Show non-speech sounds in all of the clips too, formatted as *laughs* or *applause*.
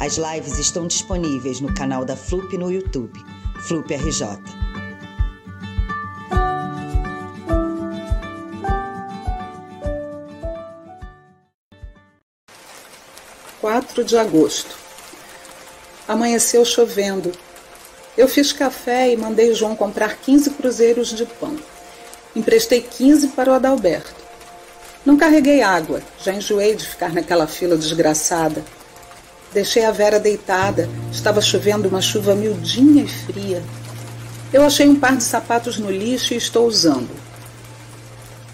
As lives estão disponíveis no canal da FLUP no YouTube, FLUP RJ. Quatro de agosto. Amanheceu chovendo. Eu fiz café e mandei João comprar 15 cruzeiros de pão. Emprestei 15 para o Adalberto. Não carreguei água, já enjoei de ficar naquela fila desgraçada. Deixei a Vera deitada, estava chovendo uma chuva miudinha e fria. Eu achei um par de sapatos no lixo e estou usando.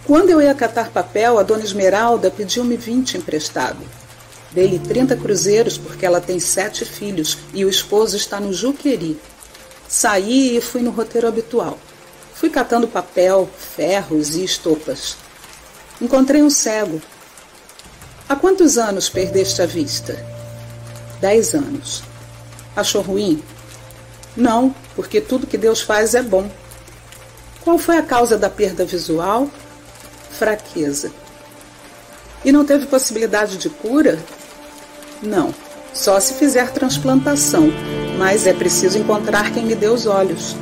Quando eu ia catar papel, a dona Esmeralda pediu-me vinte emprestado. Dei-lhe trinta cruzeiros porque ela tem sete filhos e o esposo está no Juqueri. Saí e fui no roteiro habitual. Fui catando papel, ferros e estopas. Encontrei um cego. Há quantos anos perdeste a vista? Dez anos. Achou ruim? Não, porque tudo que Deus faz é bom. Qual foi a causa da perda visual? Fraqueza. E não teve possibilidade de cura? Não, só se fizer transplantação, mas é preciso encontrar quem me dê os olhos.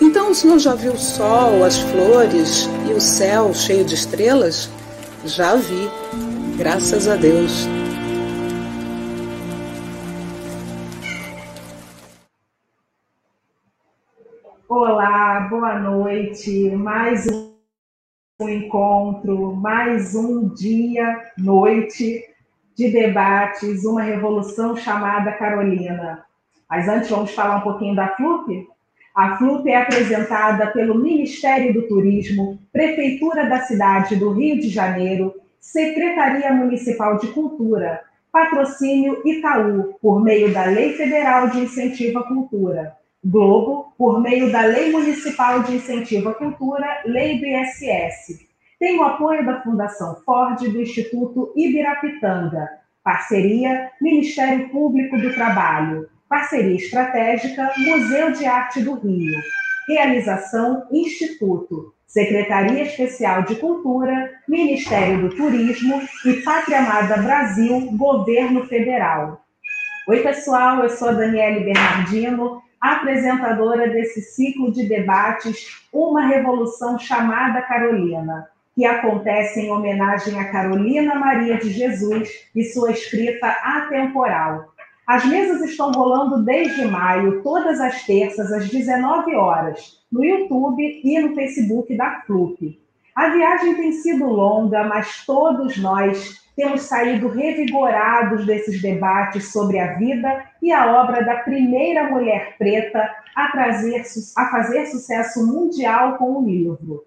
Então o senhor já viu o sol, as flores e o céu cheio de estrelas? Já vi, graças a Deus. Olá, boa noite. Mais um encontro, mais um dia, noite de debates, uma revolução chamada Carolina. Mas antes vamos falar um pouquinho da FLUP? A FLUP é apresentada pelo Ministério do Turismo, Prefeitura da cidade do Rio de Janeiro, Secretaria Municipal de Cultura, Patrocínio Itaú, por meio da Lei Federal de Incentivo à Cultura. Globo, por meio da Lei Municipal de Incentivo à Cultura, Lei ISS. Tem o apoio da Fundação Ford do Instituto Ibirapitanga. Parceria Ministério Público do Trabalho. Parceria estratégica Museu de Arte do Rio. Realização Instituto. Secretaria Especial de Cultura, Ministério do Turismo e Pátria Amada Brasil, Governo Federal. Oi, pessoal, eu sou a Daniele Bernardino, apresentadora desse ciclo de debates Uma Revolução Chamada Carolina, que acontece em homenagem a Carolina Maria de Jesus e sua escrita atemporal. As mesas estão rolando desde maio, todas as terças, às 19 horas, no YouTube e no Facebook da FLUP. A viagem tem sido longa, mas todos nós temos saído revigorados desses debates sobre a vida e a obra da primeira mulher preta a, trazer, a fazer sucesso mundial com o livro.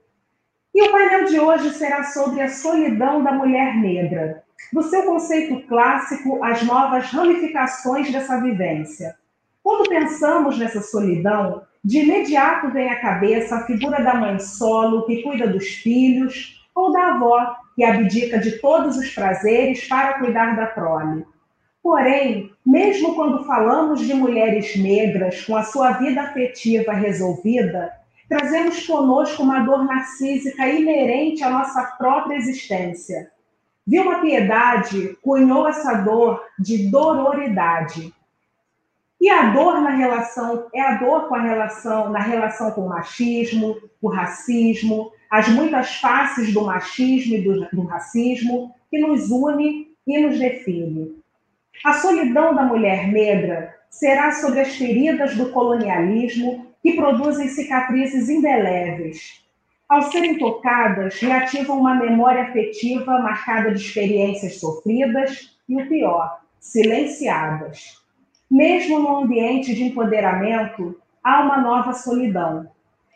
E o painel de hoje será sobre a solidão da mulher negra, do seu conceito clássico às novas ramificações dessa vivência. Quando pensamos nessa solidão, de imediato vem à cabeça a figura da mãe solo que cuida dos filhos, ou da avó que abdica de todos os prazeres para cuidar da prole. Porém, mesmo quando falamos de mulheres negras com a sua vida afetiva resolvida, trazemos conosco uma dor narcísica inerente à nossa própria existência. Vilma Piedade cunhou essa dor de dororidade. E a dor na relação é a dor com a relação na relação com o machismo, o racismo, as muitas faces do machismo e do, do racismo que nos une e nos define. A solidão da mulher negra será sobre as feridas do colonialismo que produzem cicatrizes indeléveis. Ao serem tocadas, reativam uma memória afetiva marcada de experiências sofridas e, o pior, silenciadas. Mesmo no ambiente de empoderamento, há uma nova solidão,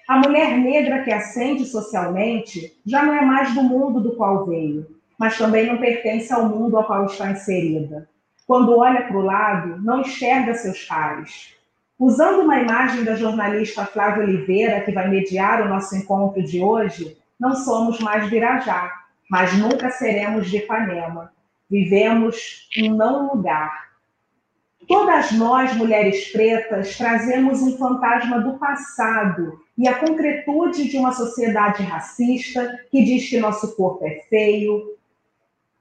a mulher negra que ascende socialmente já não é mais do mundo do qual veio, mas também não pertence ao mundo ao qual está inserida. Quando olha para o lado, não enxerga seus pares. Usando uma imagem da jornalista Flávia Oliveira, que vai mediar o nosso encontro de hoje, não somos mais Virajá, mas nunca seremos de Ipanema. Vivemos um não lugar. Todas nós, mulheres pretas, trazemos um fantasma do passado e a concretude de uma sociedade racista que diz que nosso corpo é feio,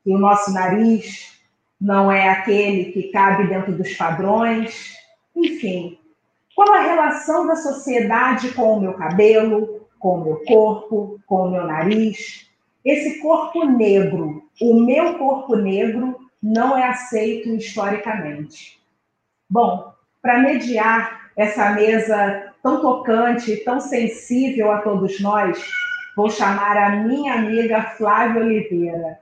que o nosso nariz não é aquele que cabe dentro dos padrões, enfim. Qual a relação da sociedade com o meu cabelo, com o meu corpo, com o meu nariz? Esse corpo negro, o meu corpo negro, não é aceito historicamente. Bom, para mediar essa mesa tão tocante, tão sensível a todos nós, vou chamar a minha amiga Flávia Oliveira.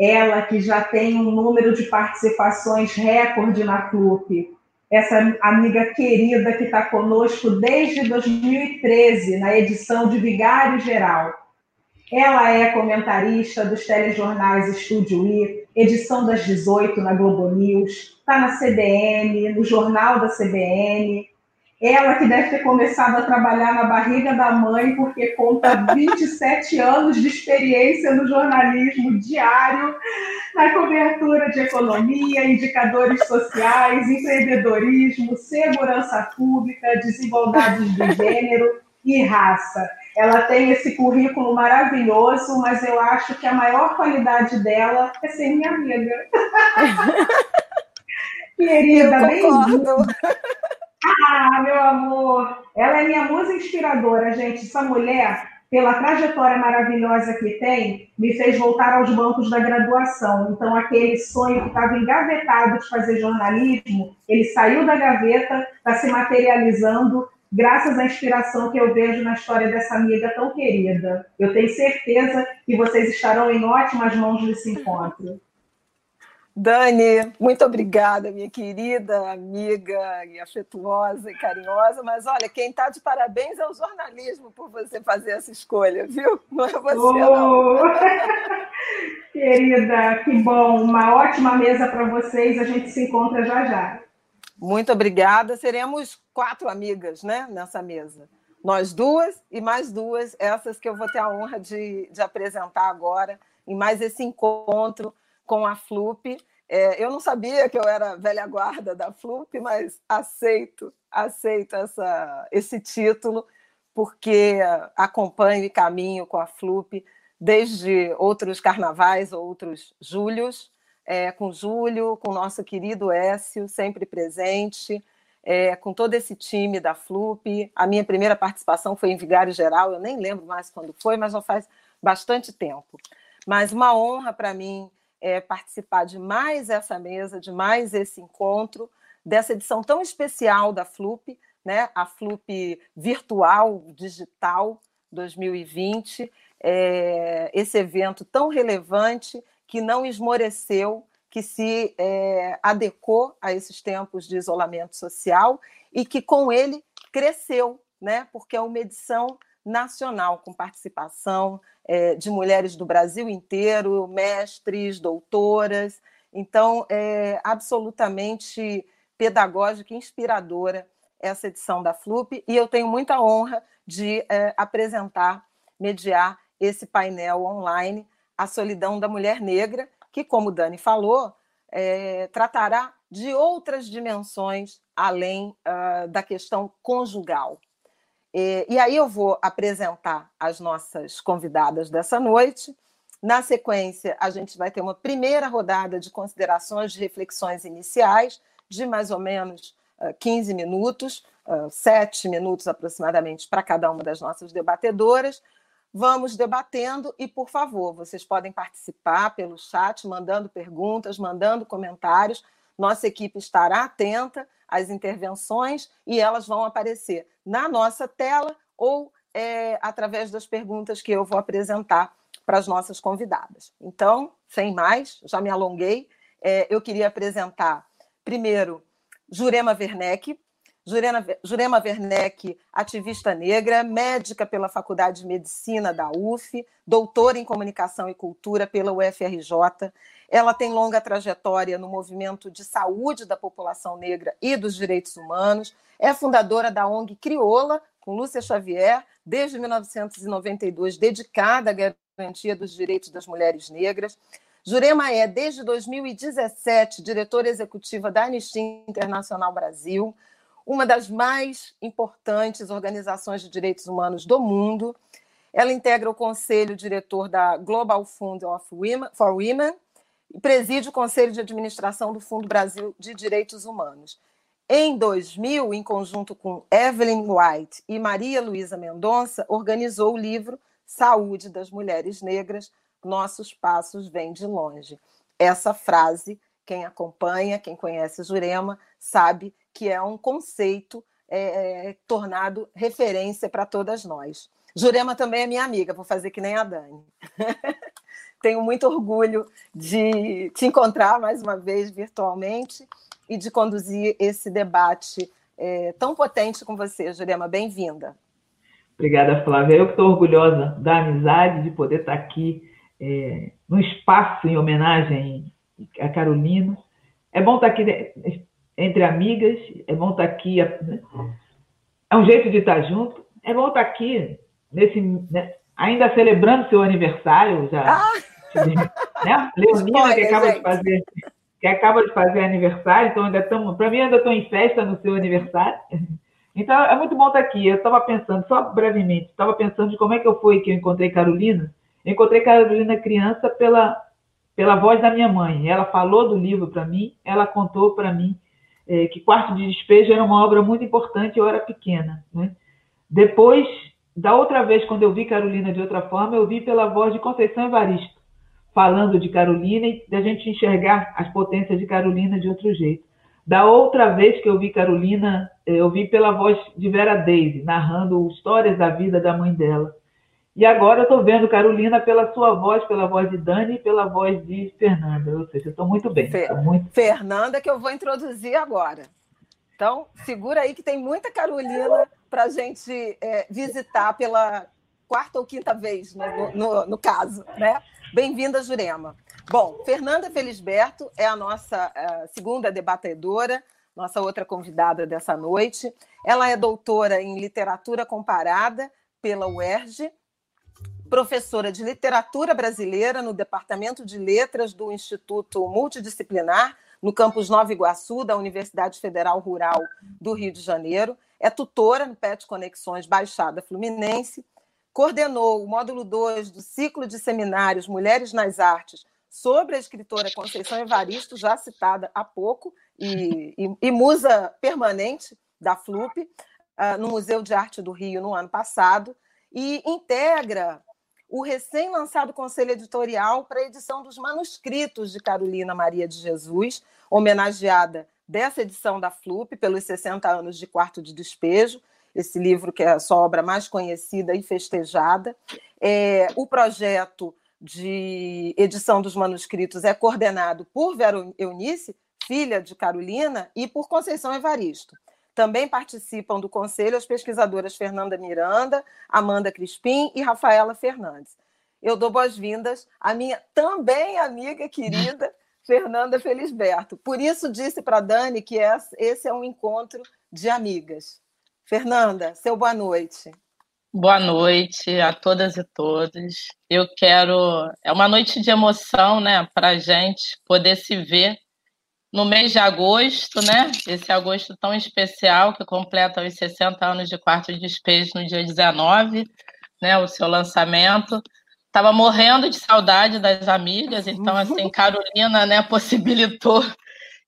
Ela que já tem um número de participações recorde na CLUP. Essa amiga querida que está conosco desde 2013, na edição de Vigário Geral. Ela é comentarista dos telejornais Estúdio I, edição das 18 na Globo News, está na CBN, no jornal da CBN. Ela que deve ter começado a trabalhar na barriga da mãe, porque conta 27 *laughs* anos de experiência no jornalismo diário, na cobertura de economia, indicadores sociais, empreendedorismo, segurança pública, desigualdades de gênero e raça. Ela tem esse currículo maravilhoso, mas eu acho que a maior qualidade dela é ser minha amiga. *laughs* Querida, bem-vinda. Ah, meu amor, ela é minha musa inspiradora, gente. Essa mulher, pela trajetória maravilhosa que tem, me fez voltar aos bancos da graduação. Então, aquele sonho que estava engavetado de fazer jornalismo, ele saiu da gaveta, está se materializando graças à inspiração que eu vejo na história dessa amiga tão querida. Eu tenho certeza que vocês estarão em ótimas mãos nesse encontro. Dani, muito obrigada, minha querida amiga e afetuosa e carinhosa. Mas olha, quem está de parabéns é o jornalismo por você fazer essa escolha, viu? *laughs* Não é você, oh! não. *laughs* Querida, que bom. Uma ótima mesa para vocês. A gente se encontra já já. Muito obrigada. Seremos quatro amigas né, nessa mesa. Nós duas e mais duas, essas que eu vou ter a honra de, de apresentar agora, em mais esse encontro com a FLUP. É, eu não sabia que eu era velha guarda da FLUP, mas aceito, aceito essa, esse título, porque acompanho e caminho com a FLUP desde outros carnavais, outros júlios, é, com Júlio, com nosso querido Écio, sempre presente, é, com todo esse time da FLUP. A minha primeira participação foi em Vigário Geral, eu nem lembro mais quando foi, mas já faz bastante tempo. Mas uma honra para mim é, participar de mais essa mesa, de mais esse encontro, dessa edição tão especial da FLUP, né? a FLUP virtual, digital 2020, é, esse evento tão relevante que não esmoreceu, que se é, adequou a esses tempos de isolamento social e que com ele cresceu, né? porque é uma edição nacional com participação é, de mulheres do Brasil inteiro, mestres, doutoras. Então, é absolutamente pedagógica e inspiradora essa edição da FLUP, e eu tenho muita honra de é, apresentar, mediar esse painel online a Solidão da Mulher Negra, que, como Dani falou, é, tratará de outras dimensões além uh, da questão conjugal. E, e aí eu vou apresentar as nossas convidadas dessa noite. Na sequência, a gente vai ter uma primeira rodada de considerações, de reflexões iniciais, de mais ou menos uh, 15 minutos, uh, 7 minutos aproximadamente para cada uma das nossas debatedoras. Vamos debatendo e, por favor, vocês podem participar pelo chat, mandando perguntas, mandando comentários. Nossa equipe estará atenta às intervenções e elas vão aparecer na nossa tela ou é, através das perguntas que eu vou apresentar para as nossas convidadas. Então, sem mais, já me alonguei, é, eu queria apresentar primeiro Jurema Werneck. Jurema, Jurema Werneck, ativista negra, médica pela Faculdade de Medicina da UF, doutora em Comunicação e Cultura pela UFRJ. Ela tem longa trajetória no movimento de saúde da população negra e dos direitos humanos. É fundadora da ONG Crioula, com Lúcia Xavier, desde 1992, dedicada à garantia dos direitos das mulheres negras. Jurema é, desde 2017, diretora executiva da Anistia Internacional Brasil, uma das mais importantes organizações de direitos humanos do mundo. Ela integra o conselho diretor da Global Fund for Women e preside o conselho de administração do Fundo Brasil de Direitos Humanos. Em 2000, em conjunto com Evelyn White e Maria Luísa Mendonça, organizou o livro Saúde das Mulheres Negras, Nossos Passos Vêm de Longe. Essa frase, quem acompanha, quem conhece Jurema, sabe que é um conceito é, é, tornado referência para todas nós. Jurema também é minha amiga, vou fazer que nem a Dani. *laughs* Tenho muito orgulho de te encontrar mais uma vez virtualmente e de conduzir esse debate é, tão potente com você, Jurema. Bem-vinda. Obrigada, Flávia. Eu estou orgulhosa da amizade, de poder estar aqui é, no espaço em homenagem a Carolina. É bom estar aqui né, entre amigas, é bom estar aqui. Né? É um jeito de estar junto. É bom estar aqui nesse, né, ainda celebrando seu aniversário já. Ah! *laughs* Né? Leonina, que acaba de fazer que acaba de fazer aniversário, então ainda estamos, para mim ainda estou em festa no seu aniversário. Então é muito bom estar aqui. Eu estava pensando, só brevemente, estava pensando de como é que eu fui que eu encontrei Carolina. Eu encontrei Carolina criança pela pela voz da minha mãe. Ela falou do livro para mim, ela contou para mim é, que Quarto de Despejo era uma obra muito importante. Eu era pequena. Né? Depois, da outra vez, quando eu vi Carolina de outra forma, eu vi pela voz de Conceição Evaristo falando de Carolina e da gente enxergar as potências de Carolina de outro jeito. Da outra vez que eu vi Carolina, eh, eu vi pela voz de Vera Daisy, narrando histórias da vida da mãe dela. E agora eu estou vendo Carolina pela sua voz, pela voz de Dani e pela voz de Fernanda. Ou seja, eu estou muito bem. Fer muito... Fernanda, que eu vou introduzir agora. Então, segura aí que tem muita Carolina para a gente é, visitar pela quarta ou quinta vez, no, no, no caso, né? Bem-vinda, Jurema. Bom, Fernanda Felisberto é a nossa uh, segunda debatedora, nossa outra convidada dessa noite. Ela é doutora em literatura comparada pela UERJ, professora de literatura brasileira no Departamento de Letras do Instituto Multidisciplinar, no campus Nova Iguaçu, da Universidade Federal Rural do Rio de Janeiro. É tutora no PET Conexões Baixada Fluminense coordenou o módulo 2 do ciclo de seminários Mulheres nas Artes sobre a escritora Conceição Evaristo, já citada há pouco, e, e, e musa permanente da FLUP, uh, no Museu de Arte do Rio no ano passado, e integra o recém-lançado Conselho Editorial para a edição dos manuscritos de Carolina Maria de Jesus, homenageada dessa edição da FLUP pelos 60 anos de Quarto de Despejo, esse livro que é a sua obra mais conhecida e festejada. É, o projeto de edição dos manuscritos é coordenado por Vera Eunice, filha de Carolina, e por Conceição Evaristo. Também participam do conselho as pesquisadoras Fernanda Miranda, Amanda Crispim e Rafaela Fernandes. Eu dou boas-vindas à minha também amiga querida *laughs* Fernanda Felisberto. Por isso disse para Dani que esse é um encontro de amigas. Fernanda, seu boa noite. Boa noite a todas e todos. Eu quero. É uma noite de emoção, né, para a gente poder se ver no mês de agosto, né? Esse agosto tão especial que completa os 60 anos de quarto de despejo no dia 19, né? O seu lançamento. Estava morrendo de saudade das amigas, então, assim, Carolina, né, *laughs* possibilitou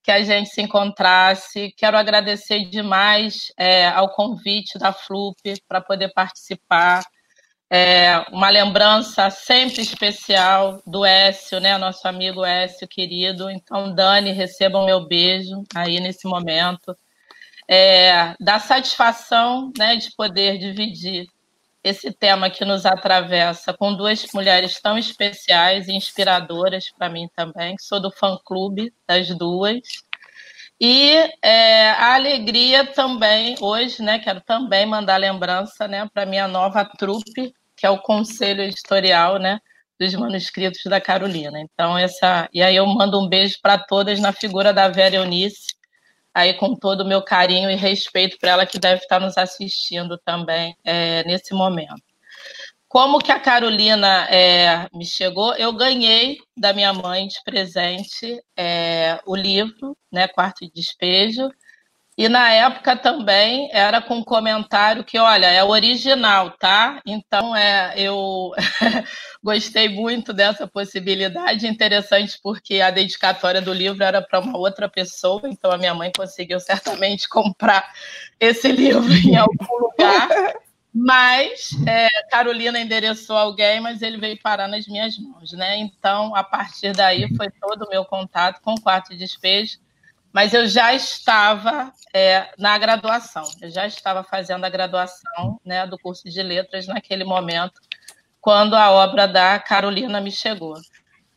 que a gente se encontrasse. Quero agradecer demais é, ao convite da FLUP para poder participar. É, uma lembrança sempre especial do Écio, né, nosso amigo Écio querido. Então, Dani, recebam meu beijo aí nesse momento. É, da satisfação né, de poder dividir esse tema que nos atravessa com duas mulheres tão especiais e inspiradoras para mim também, sou do fã-clube das duas. E é, a alegria também, hoje, né, quero também mandar lembrança né, para minha nova trupe, que é o Conselho Editorial né, dos Manuscritos da Carolina. Então, essa. E aí eu mando um beijo para todas na figura da Vera Eunice, aí com todo o meu carinho e respeito para ela que deve estar nos assistindo também é, nesse momento. Como que a Carolina é, me chegou? Eu ganhei da minha mãe de presente é, o livro, né, Quarto de Despejo, e na época também era com um comentário que, olha, é original, tá? Então é, eu *laughs* gostei muito dessa possibilidade, interessante porque a dedicatória do livro era para uma outra pessoa, então a minha mãe conseguiu certamente comprar esse livro em algum lugar. Mas é, Carolina endereçou alguém, mas ele veio parar nas minhas mãos, né? Então, a partir daí foi todo o meu contato com o quarto de despejo. Mas eu já estava é, na graduação, eu já estava fazendo a graduação né, do curso de letras naquele momento, quando a obra da Carolina me chegou.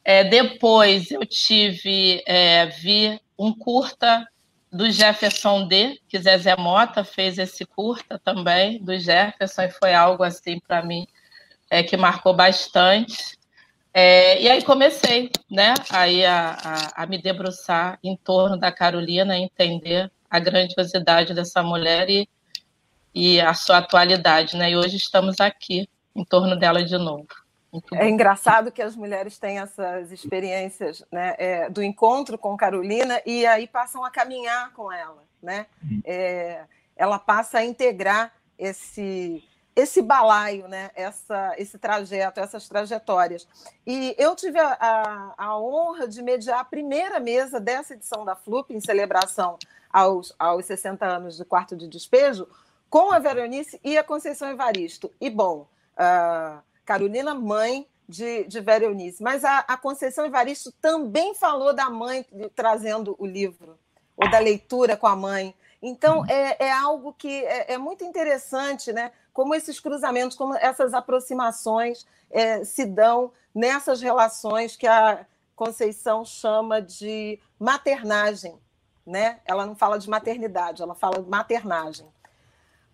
É, depois eu tive, é, vi um curta do Jefferson D, que Zezé Mota fez esse curta também, do Jefferson, e foi algo assim para mim é, que marcou bastante. É, e aí comecei, né, aí a, a, a, me debruçar em torno da Carolina, entender a grandiosidade dessa mulher e, e a sua atualidade, né? E hoje estamos aqui em torno dela de novo. É engraçado que as mulheres têm essas experiências né, é, do encontro com Carolina e aí passam a caminhar com ela. Né? É, ela passa a integrar esse, esse balaio, né? Essa, esse trajeto, essas trajetórias. E eu tive a, a, a, honra de mediar a primeira mesa dessa edição da FLUP, em celebração aos, aos 60 anos do quarto de despejo, com a Veronice e a Conceição Evaristo. E, bom, uh, Carolina, mãe de, de Vera Eunice. Mas a, a Conceição Evaristo também falou da mãe trazendo o livro, ou da leitura com a mãe. Então, é, é algo que é, é, muito interessante, né? Como esses cruzamentos, como essas aproximações é, se dão nessas relações que a Conceição chama de maternagem, né? Ela não fala de maternidade, ela fala de maternagem.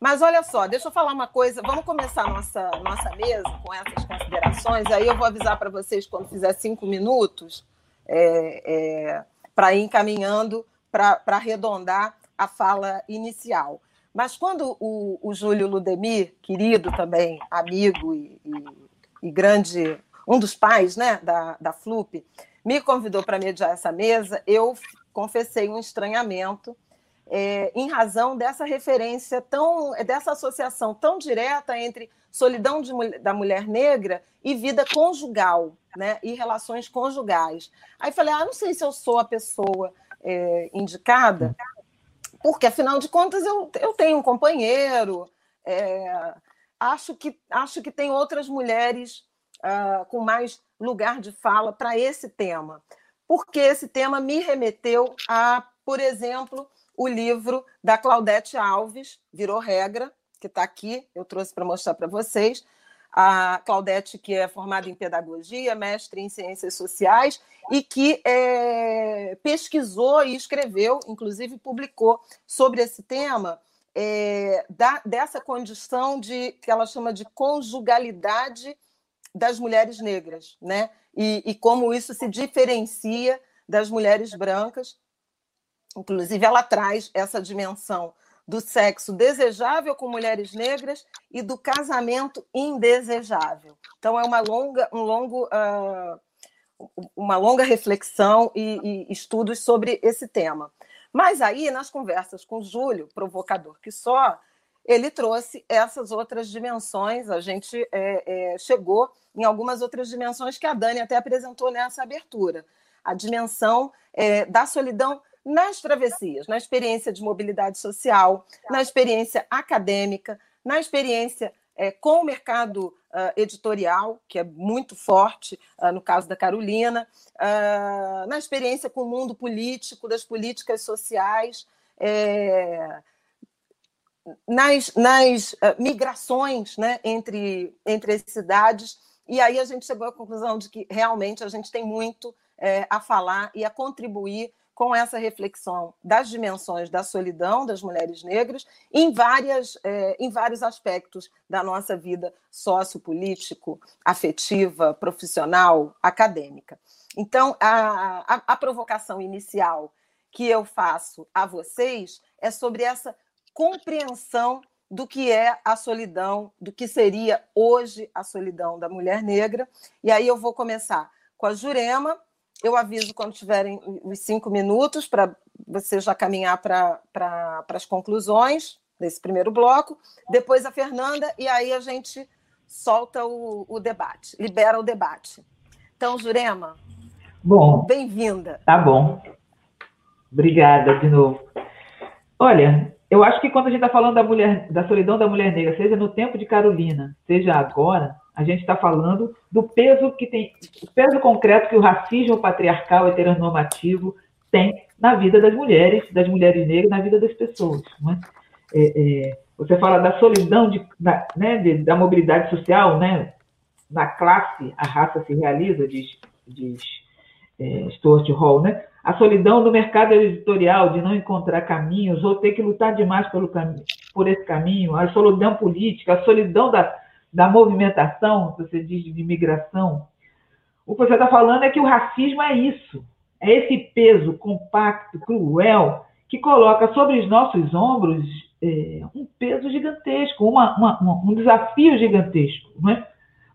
Mas olha só, deixa eu falar uma coisa. Vamos começar nossa nossa mesa com essas considerações. Aí eu vou avisar para vocês quando fizer cinco minutos é, é, para ir encaminhando para arredondar a fala inicial. Mas quando o, o Júlio Ludemir, querido também, amigo e, e, e, grande, um dos pais né, da, da FLUP, me convidou para mediar essa mesa, eu confessei um estranhamento é, em razão dessa referência tão, dessa associação tão direta entre solidão de, da mulher negra e vida conjugal, né, e relações conjugais. Aí falei, ah, não sei se eu sou a pessoa é, indicada, porque afinal de contas eu, eu tenho um companheiro, é, acho que acho que tem outras mulheres uh, com mais lugar de fala para esse tema, porque esse tema me remeteu a, por exemplo, o livro da Claudete Alves, Virou Regra, que está aqui, eu trouxe para mostrar para vocês. A Claudete, que é formada em pedagogia, mestre em ciências sociais e que é, pesquisou e escreveu, inclusive publicou sobre esse tema, é, da, dessa condição de que ela chama de conjugalidade das mulheres negras, né? E, e como isso se diferencia das mulheres brancas Inclusive, ela traz essa dimensão do sexo desejável com mulheres negras e do casamento indesejável. Então, é uma longa, um longo, uh, uma longa reflexão e, e, estudos sobre esse tema. Mas aí, nas conversas com Júlio, provocador que só, ele trouxe essas outras dimensões. A gente é, é, chegou em algumas outras dimensões que a Dani até apresentou nessa abertura. A dimensão é, da solidão nas travessias, na experiência de mobilidade social, na experiência acadêmica, na experiência é, com o mercado uh, editorial, que é muito forte, uh, no caso da Carolina, uh, na experiência com o mundo político, das políticas sociais, é, nas, nas migrações né, entre, entre as cidades. E aí a gente chegou à conclusão de que realmente a gente tem muito é, a falar e a contribuir com essa reflexão das dimensões da solidão das mulheres negras em, várias, é, em vários aspectos da nossa vida sociopolítico, afetiva, profissional, acadêmica. Então, a, a, a provocação inicial que eu faço a vocês é sobre essa compreensão do que é a solidão, do que seria hoje a solidão da mulher negra. E aí eu vou começar com a Jurema, eu aviso quando tiverem os cinco minutos para você já caminhar para pra, as conclusões desse primeiro bloco. Depois a Fernanda, e aí a gente solta o, o debate, libera o debate. Então, Jurema, bom, bem-vinda. Tá bom. Obrigada de novo. Olha, eu acho que quando a gente está falando da mulher, da solidão da mulher negra, seja no tempo de Carolina, seja agora, a gente está falando do peso que tem, o peso concreto que o racismo patriarcal heteronormativo tem na vida das mulheres, das mulheres negras, na vida das pessoas. É? É, é, você fala da solidão de, da, né, de, da mobilidade social, né? Na classe a raça se realiza, diz, diz é, Stuart Hall, né? A solidão no mercado editorial de não encontrar caminhos ou ter que lutar demais pelo por esse caminho, a solidão política, a solidão da, da movimentação, você diz de migração, o que você está falando é que o racismo é isso, é esse peso compacto, cruel, que coloca sobre os nossos ombros é, um peso gigantesco, uma, uma, um desafio gigantesco. Não é?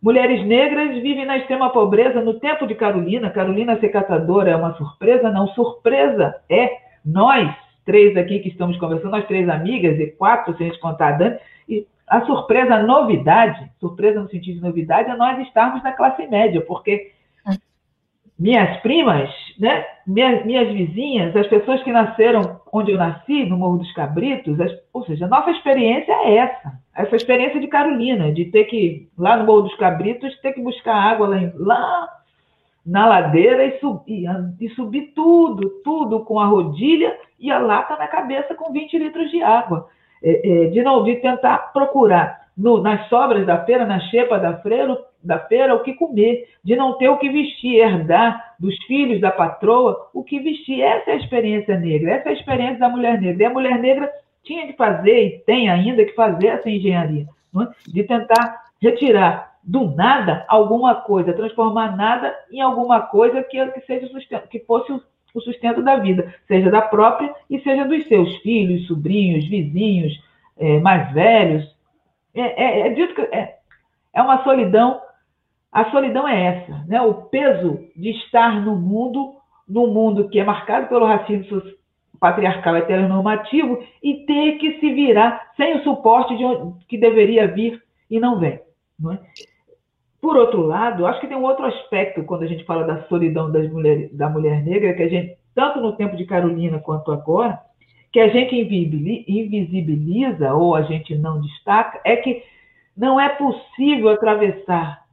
Mulheres negras vivem na extrema pobreza no tempo de Carolina. Carolina ser catadora é uma surpresa? Não, surpresa é nós, três aqui que estamos conversando, nós três amigas, e quatro, se a gente contar a Dani, e a surpresa, a novidade, surpresa no sentido de novidade, é nós estarmos na classe média, porque minhas primas, né, minhas, minhas vizinhas, as pessoas que nasceram onde eu nasci, no Morro dos Cabritos, as, ou seja, a nossa experiência é essa. Essa experiência de Carolina, de ter que, lá no Morro dos Cabritos, ter que buscar água lá, em, lá na ladeira e, subir e subir tudo, tudo com a rodilha e a lata na cabeça com 20 litros de água é, é, de tentar procurar no, nas sobras da feira, na xepa da feira, da feira, o que comer, de não ter o que vestir, herdar dos filhos da patroa o que vestir. Essa é a experiência negra, essa é a experiência da mulher negra. E a mulher negra tinha que fazer, e tem ainda que fazer essa engenharia, é? de tentar retirar do nada alguma coisa, transformar nada em alguma coisa que, que seja que fosse o sustento da vida, seja da própria e seja dos seus filhos, sobrinhos, vizinhos, é, mais velhos. É, é, é, dito que é, é uma solidão. A solidão é essa, né? O peso de estar no mundo, no mundo que é marcado pelo racismo patriarcal heteronormativo e ter que se virar sem o suporte de onde, que deveria vir e não vem. Não é? Por outro lado, acho que tem um outro aspecto quando a gente fala da solidão das da mulher negra, que a gente, tanto no tempo de Carolina quanto agora, que a gente invisibiliza ou a gente não destaca, é que não é possível atravessar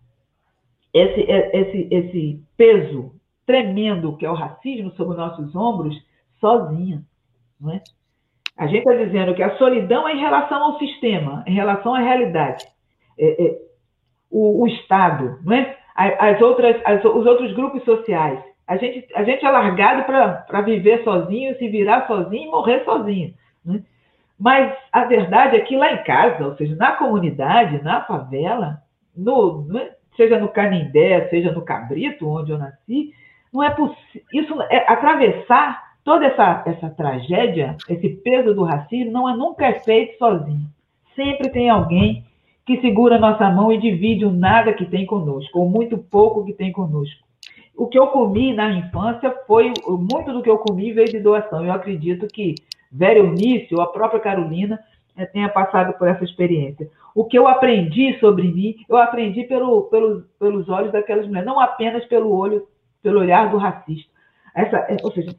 esse, esse, esse peso tremendo que é o racismo sobre nossos ombros sozinha. Não é? A gente está dizendo que a solidão é em relação ao sistema, em relação à realidade. É, é, o, o Estado, não é? as outras, as, os outros grupos sociais. A gente, a gente é largado para viver sozinho, se virar sozinho e morrer sozinho. Né? Mas a verdade é que lá em casa, ou seja, na comunidade, na favela, no, é? seja no Canindé, seja no Cabrito, onde eu nasci, não é possível. Isso é atravessar toda essa, essa tragédia, esse peso do racismo, não é nunca é feito sozinho. Sempre tem alguém que segura nossa mão e divide o nada que tem conosco, ou muito pouco que tem conosco. O que eu comi na infância foi muito do que eu comi veio de doação. Eu acredito que Vera Eunice ou a própria Carolina eh, tenha passado por essa experiência. O que eu aprendi sobre mim, eu aprendi pelo, pelo, pelos olhos daquelas mulheres, não apenas pelo olho, pelo olhar do racista. Essa, eh, ou seja,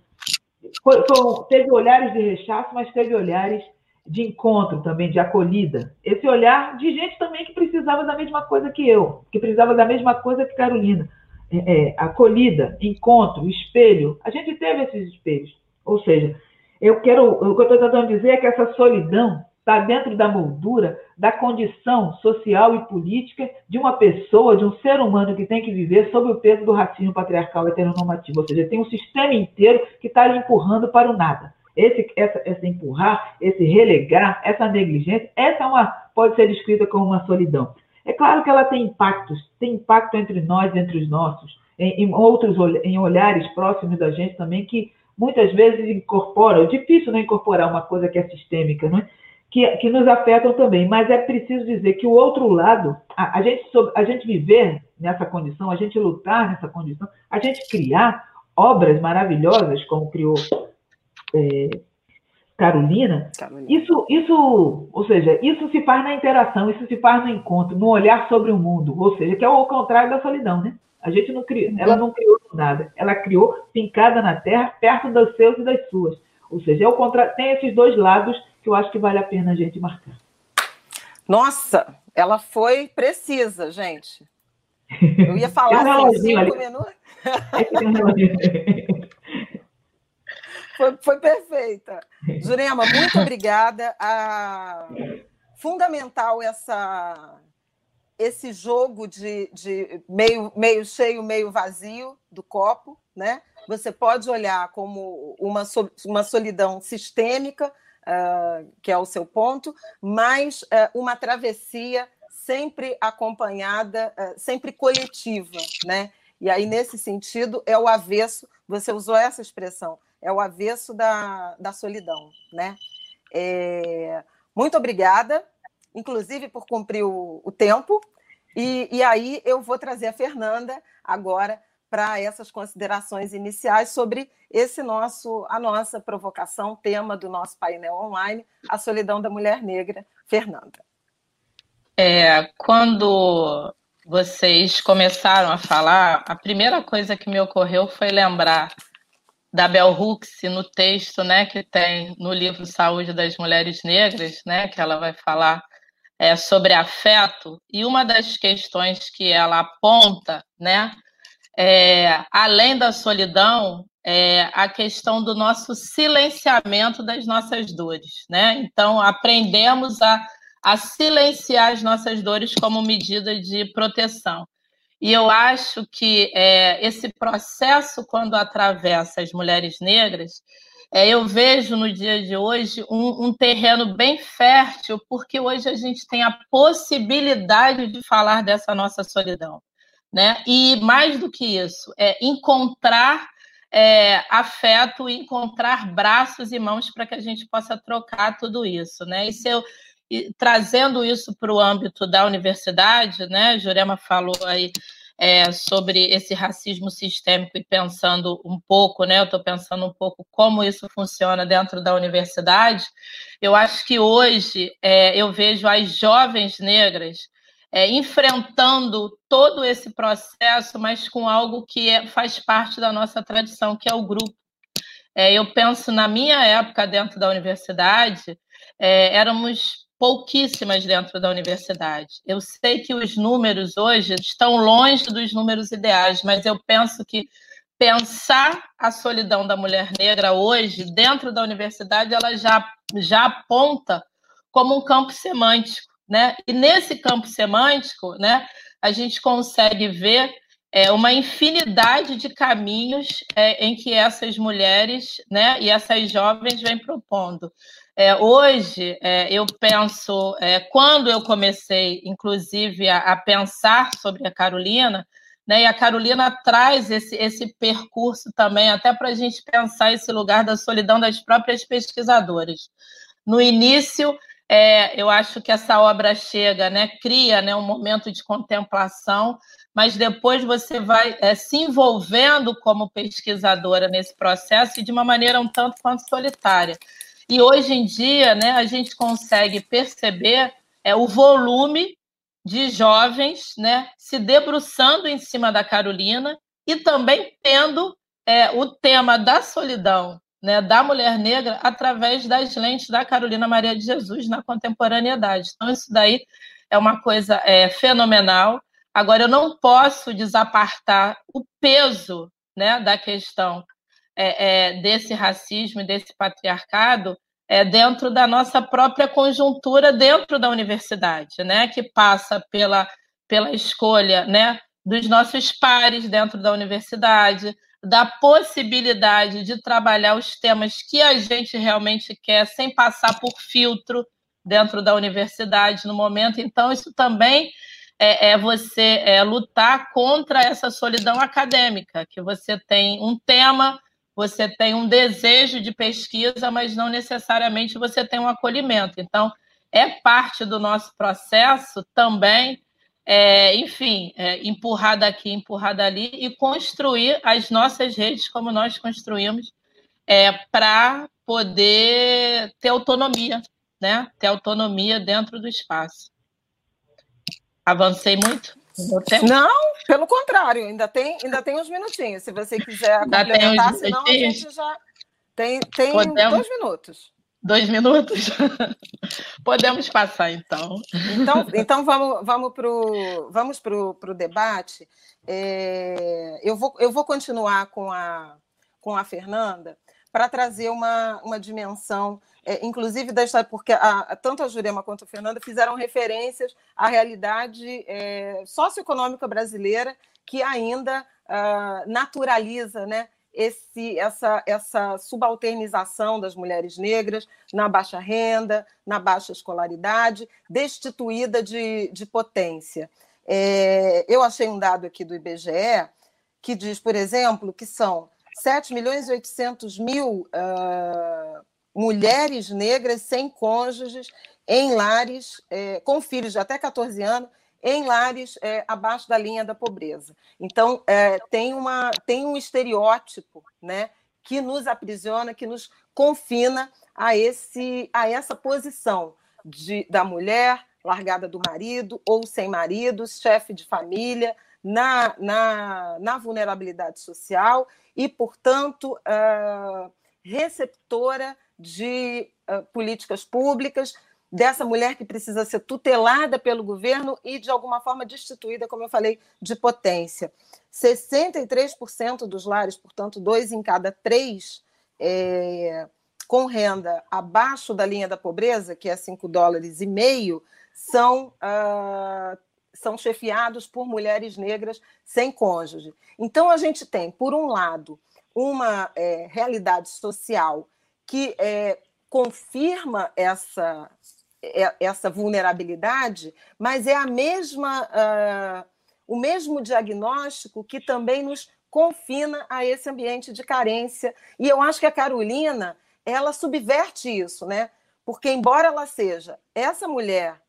foi, foi, teve olhares de rechaço, mas teve olhares de encontro também, de acolhida. Esse olhar de gente também que precisava da mesma coisa que eu, que precisava da mesma coisa que Carolina. É, é, acolhida, encontro, espelho. A gente teve esses espelhos. Ou seja, eu quero. O que eu estou tentando dizer é que essa solidão está dentro da moldura da condição social e política de uma pessoa, de um ser humano que tem que viver sob o peso do racismo patriarcal heteronormativo. Ou seja, tem um sistema inteiro que está lhe empurrando para o nada. Esse, essa, essa empurrar, esse relegar, essa negligência, essa é uma, pode ser descrita como uma solidão. É claro que ela tem impactos, tem impacto entre nós, entre os nossos, em, em outros em olhares próximos da gente também, que muitas vezes incorporam, é difícil não incorporar uma coisa que é sistêmica, não é? Que, que, nos afetam também, mas é preciso dizer que o outro lado, a, a, gente, a gente viver nessa condição, a gente lutar nessa condição, a gente criar obras maravilhosas, como criou é, Carolina, Carolina, isso, isso, ou seja, isso se faz na interação, isso se faz no encontro, no olhar sobre o mundo, ou seja, que é o contrário da solidão, né? A gente não criou, uhum. ela não criou nada, ela criou fincada na terra, perto dos seus e das suas. Ou seja, é o contra... tem esses dois lados que eu acho que vale a pena a gente marcar. Nossa, ela foi precisa, gente. Eu ia falar assim, cinco ali. minutos. *laughs* Foi, foi perfeita. Jurema, muito obrigada. Ah, fundamental essa, esse jogo de, de meio, meio cheio, meio vazio do copo, né? Você pode olhar como uma, uma solidão sistêmica, uh, que é o seu ponto, mas uh, uma travessia sempre acompanhada, uh, sempre coletiva, né? E aí, nesse sentido, é o avesso, você usou essa expressão, é o avesso da, da solidão, né? É, muito obrigada, inclusive por cumprir o, o tempo. E, e aí eu vou trazer a Fernanda agora para essas considerações iniciais sobre esse nosso, a nossa provocação, tema do nosso painel online, a solidão da mulher negra. Fernanda. É, quando vocês começaram a falar, a primeira coisa que me ocorreu foi lembrar da Bell Hooks no texto, né, que tem no livro Saúde das Mulheres Negras, né, que ela vai falar é, sobre afeto. E uma das questões que ela aponta, né, é, além da solidão, é a questão do nosso silenciamento das nossas dores, né? Então aprendemos a, a silenciar as nossas dores como medida de proteção. E eu acho que é, esse processo, quando atravessa as mulheres negras, é, eu vejo no dia de hoje um, um, terreno bem fértil, porque hoje a gente tem a possibilidade de falar dessa nossa solidão. Né? E mais do que isso, é encontrar é, afeto, encontrar braços e mãos para que a gente possa trocar tudo isso. Né? E se eu, e, trazendo isso para o âmbito da universidade, né? Jurema falou aí é, sobre esse racismo sistêmico e pensando um pouco, né? Eu estou pensando um pouco como isso funciona dentro da universidade. Eu acho que hoje é, eu vejo as jovens negras é, enfrentando todo esse processo, mas com algo que é, faz parte da nossa tradição, que é o grupo. É, eu penso na minha época dentro da universidade, é, éramos pouquíssimas dentro da universidade. Eu sei que os números hoje estão longe dos números ideais, mas eu penso que pensar a solidão da mulher negra hoje dentro da universidade, ela já, já aponta como um campo semântico, né? E nesse campo semântico, né, a gente consegue ver é, uma infinidade de caminhos é, em que essas mulheres, né, e essas jovens vêm propondo. É, hoje, é, eu penso, é, quando eu comecei, inclusive, a, a, pensar sobre a Carolina, né, e a Carolina traz esse, esse percurso também, até para a gente pensar esse lugar da solidão das próprias pesquisadoras. No início, é, eu acho que essa obra chega, né, cria né, um momento de contemplação, mas depois você vai é, se envolvendo como pesquisadora nesse processo e de uma maneira um tanto quanto solitária. E hoje em dia, né, a gente consegue perceber é, o volume de jovens né, se debruçando em cima da Carolina e também tendo é, o tema da solidão né, da mulher negra através das lentes da Carolina Maria de Jesus na contemporaneidade. Então, isso daí é uma coisa é, fenomenal. Agora, eu não posso desapartar o peso né, da questão é, é, desse racismo e desse patriarcado é, dentro da nossa própria conjuntura dentro da universidade, né? Que passa pela, pela escolha, né? Dos nossos pares dentro da universidade, da possibilidade de trabalhar os temas que a gente realmente quer, sem passar por filtro dentro da universidade no momento. Então, isso também é, é você é, lutar contra essa solidão acadêmica, que você tem um tema, você tem um desejo de pesquisa, mas não necessariamente você tem um acolhimento. Então, é parte do nosso processo também, é, enfim, é, empurrar daqui, empurrar dali e construir as nossas redes como nós construímos é, para poder ter autonomia, né? Ter autonomia dentro do espaço. Avancei muito? Não, pelo contrário, ainda tem, ainda tem uns minutinhos. Se você quiser complementar, senão a gente já tem, tem Podemos... dois minutos. Dois minutos? *laughs* Podemos passar, então. Então, *laughs* então vamos, vamos para o vamos pro, pro debate. É, eu, vou, eu vou continuar com a, com a Fernanda para trazer uma, uma dimensão é, inclusive da história, porque a, tanto a Jurema quanto a Fernanda fizeram referências à realidade é, socioeconômica brasileira que ainda uh, naturaliza né, esse, essa, essa subalternização das mulheres negras na baixa renda, na baixa escolaridade, destituída de, de potência. É, eu achei um dado aqui do IBGE que diz, por exemplo, que são 7 milhões e 800 mil uh, mulheres negras sem cônjuges em lares é, com filhos de até 14 anos em lares é, abaixo da linha da pobreza. Então é, tem uma tem um estereótipo, né, que nos aprisiona, que nos confina a esse a essa posição de, da mulher largada do marido ou sem marido, chefe de família, na, na, na vulnerabilidade social e, portanto, uh, receptora de uh, políticas públicas, dessa mulher que precisa ser tutelada pelo governo e, de alguma forma, destituída, como eu falei, de potência. 63% dos lares, portanto, dois em cada três, é, com renda abaixo da linha da pobreza, que é 5 dólares e meio, são, uh, são chefiados por mulheres negras sem cônjuge. Então, a gente tem, por um lado, uma é, realidade social que é, confirma essa, é, essa vulnerabilidade, mas é a mesma, uh, o mesmo diagnóstico que também nos confina a esse ambiente de carência. E eu acho que a Carolina ela subverte isso, né? Porque embora ela seja essa mulher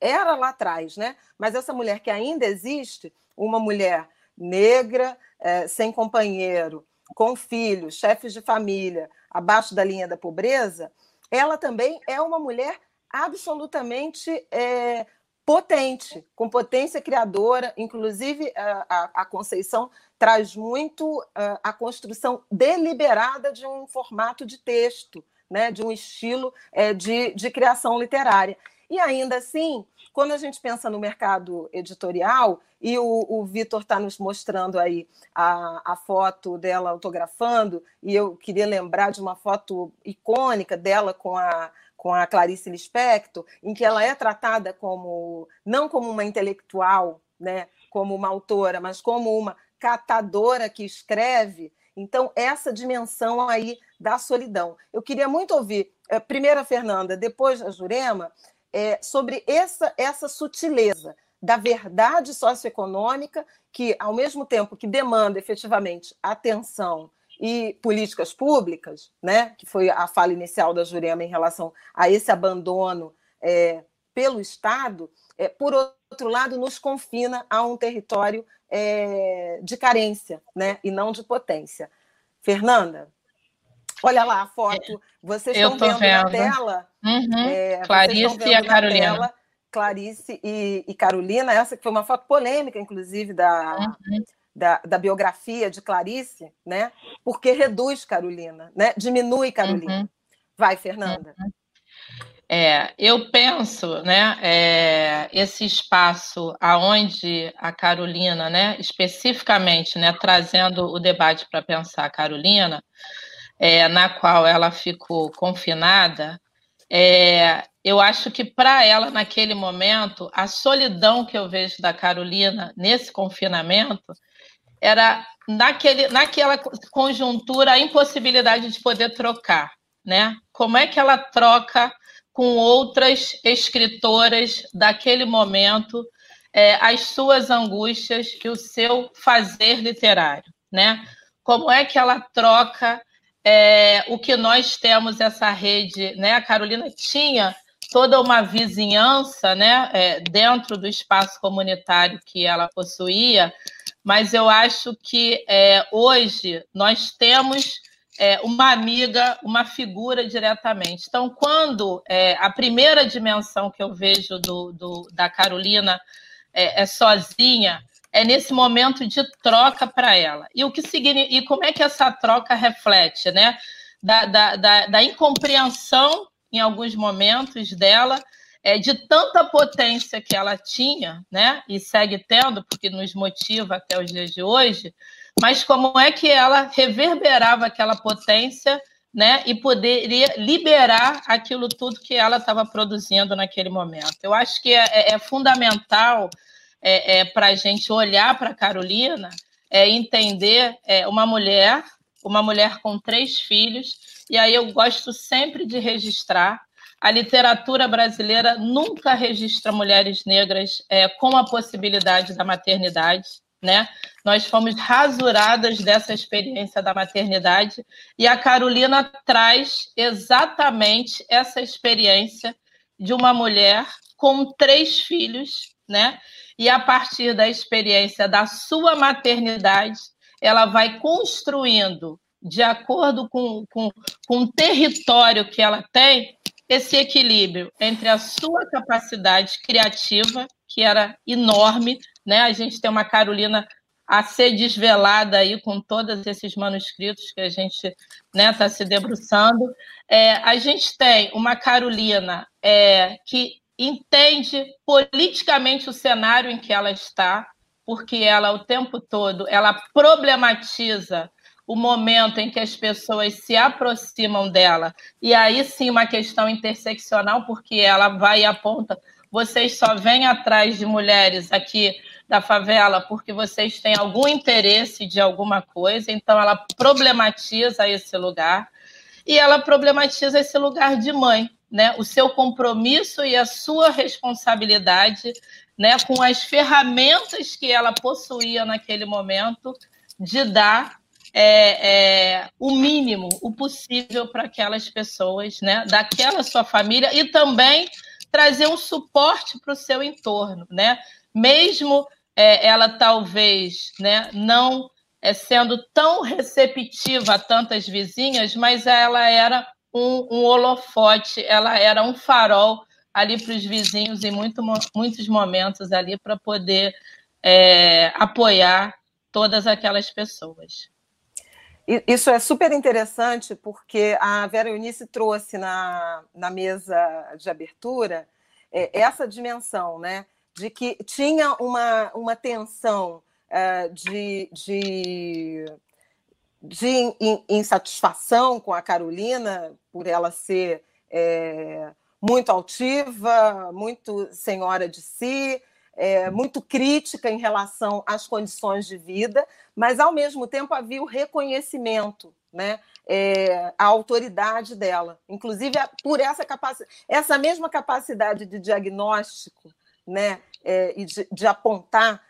era lá atrás, né? Mas essa mulher que ainda existe, uma mulher negra, é, sem companheiro, com filhos, chefes de família, abaixo da linha da pobreza, ela também é uma mulher absolutamente é, potente, com potência criadora. Inclusive, a, a, Conceição traz muito a, a, construção deliberada de um formato de texto, né, de um estilo é, de, de criação literária. E ainda assim, quando a gente pensa no mercado editorial, e o, o Vitor está nos mostrando aí a, a foto dela autografando, e eu queria lembrar de uma foto icônica dela com a, com a Clarice Lispector, em que ela é tratada como não como uma intelectual, né, como uma autora, mas como uma catadora que escreve. Então, essa dimensão aí da solidão. Eu queria muito ouvir, eh, primeiro a Fernanda, depois a Jurema, é, sobre essa, essa sutileza da verdade socioeconômica, que, ao mesmo tempo que demanda efetivamente atenção e políticas públicas, né, que foi a fala inicial da Jurema em relação a esse abandono é, pelo Estado, é, por outro lado, nos confina a um território é, de carência né, e não de potência. Fernanda? Olha lá a foto. Vocês estão vendo, vendo, na tela. Uhum. É, Clarice e a Carolina. Tela, Clarice e, e, Carolina, essa que foi uma foto polêmica, inclusive, da, uhum. da, da, biografia de Clarice, né? Porque reduz Carolina, né? Diminui Carolina. Uhum. Vai, Fernanda. Uhum. É, eu penso, né, é, esse espaço aonde a Carolina, né, especificamente, né, trazendo o debate para pensar a Carolina, é, na qual ela ficou confinada, É, eu acho que para ela, naquele momento, a solidão que eu vejo da Carolina nesse confinamento era naquele, naquela conjuntura a impossibilidade de poder trocar, né? Como é que ela troca com outras escritoras daquele momento é, as suas angústias e o seu fazer literário, né? Como é que ela troca é, o que nós temos essa rede, né? A Carolina tinha toda uma vizinhança, né? É, dentro do espaço comunitário que ela possuía, mas eu acho que é, hoje nós temos é, uma amiga, uma figura diretamente. Então, quando é, a primeira dimensão que eu vejo do, do da Carolina é, é, sozinha, é nesse momento de troca para ela. E o que significa, e como é que essa troca reflete, né? Da, da, da, da incompreensão em alguns momentos dela, é, de tanta potência que ela tinha, né? E segue tendo, porque nos motiva até os dias de hoje, mas como é que ela reverberava aquela potência né, e poderia liberar aquilo tudo que ela estava produzindo naquele momento. Eu acho que é, é, é fundamental é, é para a gente olhar para Carolina, é, entender é, uma mulher, uma mulher com três filhos, e aí eu gosto sempre de registrar. A literatura brasileira nunca registra mulheres negras é, com a possibilidade da maternidade né? Nós fomos rasuradas dessa experiência da maternidade e a Carolina traz exatamente essa experiência de uma mulher com três filhos, né? E a partir da experiência da sua maternidade, ela vai construindo, de acordo com, com, com o território que ela tem, esse equilíbrio entre a sua capacidade criativa, que era enorme, né? A gente tem uma Carolina a ser desvelada aí com todos esses manuscritos que a gente está né, tá se debruçando. É, a gente tem uma Carolina é, que entende politicamente o cenário em que ela está, porque ela o tempo todo ela problematiza o momento em que as pessoas se aproximam dela. E aí sim uma questão interseccional porque ela vai e aponta vocês só vêm atrás de mulheres aqui da favela porque vocês têm algum interesse de alguma coisa, então ela problematiza esse lugar. E ela problematiza esse lugar de mãe, né? O seu compromisso e a sua responsabilidade, né, com as ferramentas que ela possuía naquele momento de dar é, é, o mínimo, o possível para aquelas pessoas, né, daquela sua família e também trazer um suporte para o seu entorno, né? Mesmo é, ela talvez né, não é, sendo tão receptiva a tantas vizinhas, mas ela era um, um holofote, ela era um farol ali para os vizinhos em muito, muitos momentos ali para poder é, apoiar todas aquelas pessoas. Isso é super interessante porque a Vera Eunice trouxe na, na mesa de abertura é, essa dimensão, né? De que tinha uma, uma tensão é, de, de, de insatisfação com a Carolina, por ela ser é, muito altiva, muito senhora de si, é, muito crítica em relação às condições de vida, mas ao mesmo tempo havia o reconhecimento, né? É, a autoridade dela, inclusive por essa capacidade, essa mesma capacidade de diagnóstico, né, é, e de, de apontar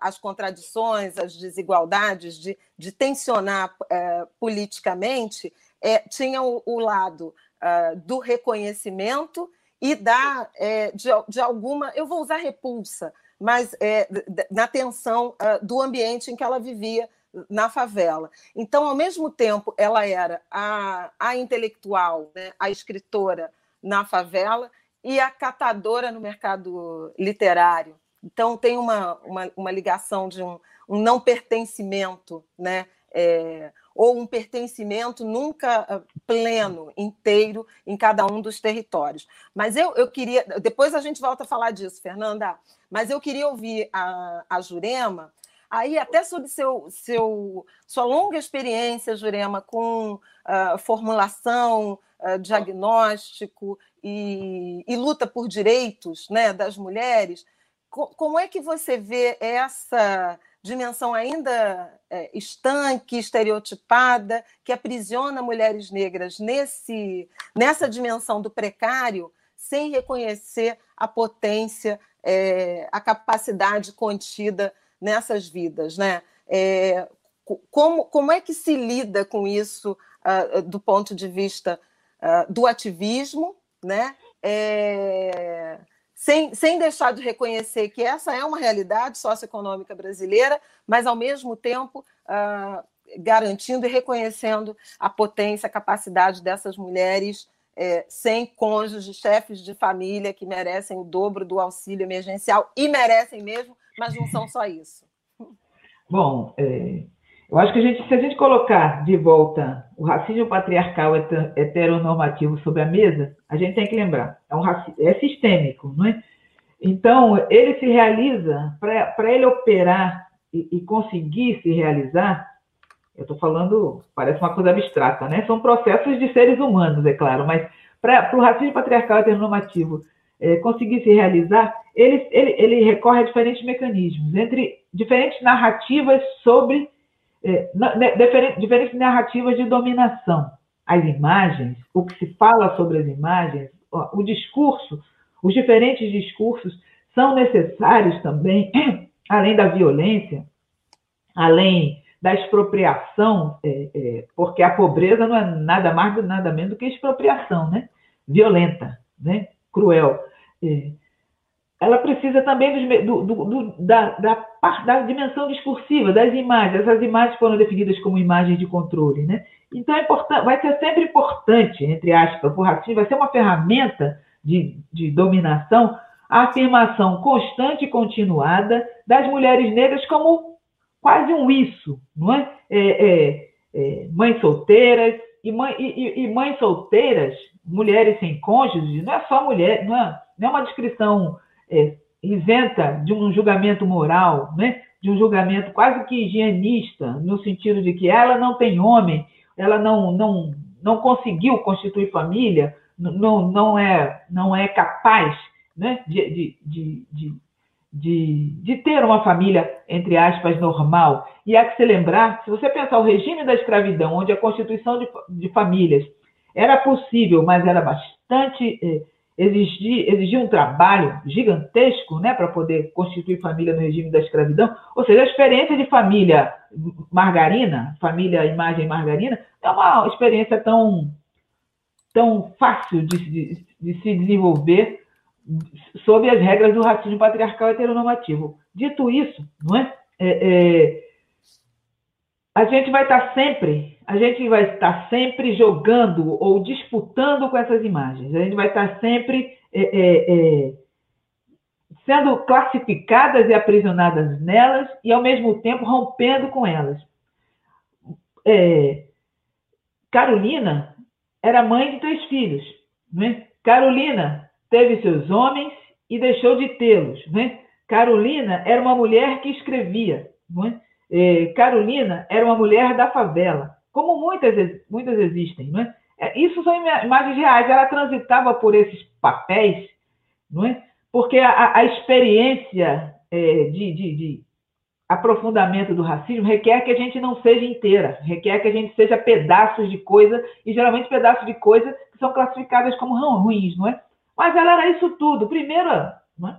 as contradições, as desigualdades, de, de tensionar é, politicamente, é, tinha o, o lado uh, do reconhecimento e da, é, de, de, alguma, eu vou usar repulsa, mas é, na tensão uh, do ambiente em que ela vivia na favela. Então, ao mesmo tempo, ela era a, a intelectual, né, a escritora na favela e a catadora no mercado literário. Então, tem uma, uma, uma ligação de um, um não pertencimento, né? É, ou um pertencimento nunca ah, pleno, inteiro, em cada um dos territórios. Mas eu, eu queria. Depois a gente volta a falar disso, Fernanda, mas eu queria ouvir a, a Jurema aí até sobre seu, seu, sua longa experiência, Jurema, com uh, formulação, uh, diagnóstico e, e, luta por direitos né, das mulheres, como é que você vê essa dimensão ainda é, estanque, estereotipada, que aprisiona mulheres negras nesse, nessa dimensão do precário, sem reconhecer a potência, é, a capacidade contida nessas vidas, né? É, como, como é que se lida com isso uh, do ponto de vista uh, do ativismo, né? É, sem, sem deixar de reconhecer que essa é uma realidade socioeconômica brasileira, mas, ao mesmo tempo, uh, garantindo e reconhecendo a potência, a capacidade dessas mulheres é, sem cônjuges, chefes de família que merecem o dobro do auxílio emergencial e merecem mesmo, mas não são só isso. Bom, é, eu acho que a gente, se a gente colocar de volta o racismo patriarcal heteronormativo sobre a mesa, a gente tem que lembrar, é, um racismo, é sistêmico, não é? Então, ele se realiza, para ele operar e, e, conseguir se realizar, eu estou falando, parece uma coisa abstrata, né? São processos de seres humanos, é claro, mas para o racismo patriarcal heteronormativo é, conseguir se realizar, ele, ele, ele recorre a diferentes mecanismos, entre diferentes narrativas sobre é, né, diferentes, narrativas de dominação. As imagens, o que se fala sobre as imagens, o discurso, os diferentes discursos são necessários também, *clears throat* além da violência, além da expropriação, é, é, porque a pobreza não é nada mais nada menos do que expropriação, né? Violenta, né? Cruel. É, ela precisa também do, do, do, da, da, da, dimensão discursiva, das imagens. Essas imagens foram definidas como imagens de controle. Né? Então, é importante, vai ser sempre importante, entre aspas, o racismo vai ser uma ferramenta de, de dominação, a afirmação constante e continuada das mulheres negras como quase um isso, não é? é, é, é mães solteiras e, mãe, e, e, mães solteiras, mulheres sem cônjuge, não é só mulher, não é, não é uma descrição é, isenta de um julgamento moral, né? de um julgamento quase que higienista, no sentido de que ela não tem homem, ela não, não, não conseguiu constituir família, não, não, é, não é capaz né? de, de, de, de, de, ter uma família, entre aspas, normal. E há que se lembrar, se você pensar o regime da escravidão, onde a constituição de, de famílias era possível, mas era bastante eh, exigir, exigir um trabalho gigantesco né, para poder constituir família no regime da escravidão. Ou seja, a experiência de família margarina, família imagem margarina, é uma experiência tão, tão fácil de, de, de se desenvolver sob as regras do racismo patriarcal heteronormativo. Dito isso, não é? é, é a gente vai estar sempre, a gente vai estar sempre jogando ou disputando com essas imagens. A gente vai estar sempre é, é, é, sendo classificadas e aprisionadas nelas e, ao mesmo tempo, rompendo com elas. É, Carolina era mãe de três filhos. Né? Carolina teve seus homens e deixou de tê-los. Né? Carolina era uma mulher que escrevia. Não é? É, Carolina era uma mulher da favela, como muitas, muitas existem, não é? é? Isso são imagens reais. Ela transitava por esses papéis, não é? Porque a, a experiência é, de, de, de, aprofundamento do racismo requer que a gente não seja inteira, requer que a gente seja pedaços de coisa, e geralmente pedaços de coisa que são classificadas como ruins, não é? Mas ela era isso tudo. Primeiro, não é?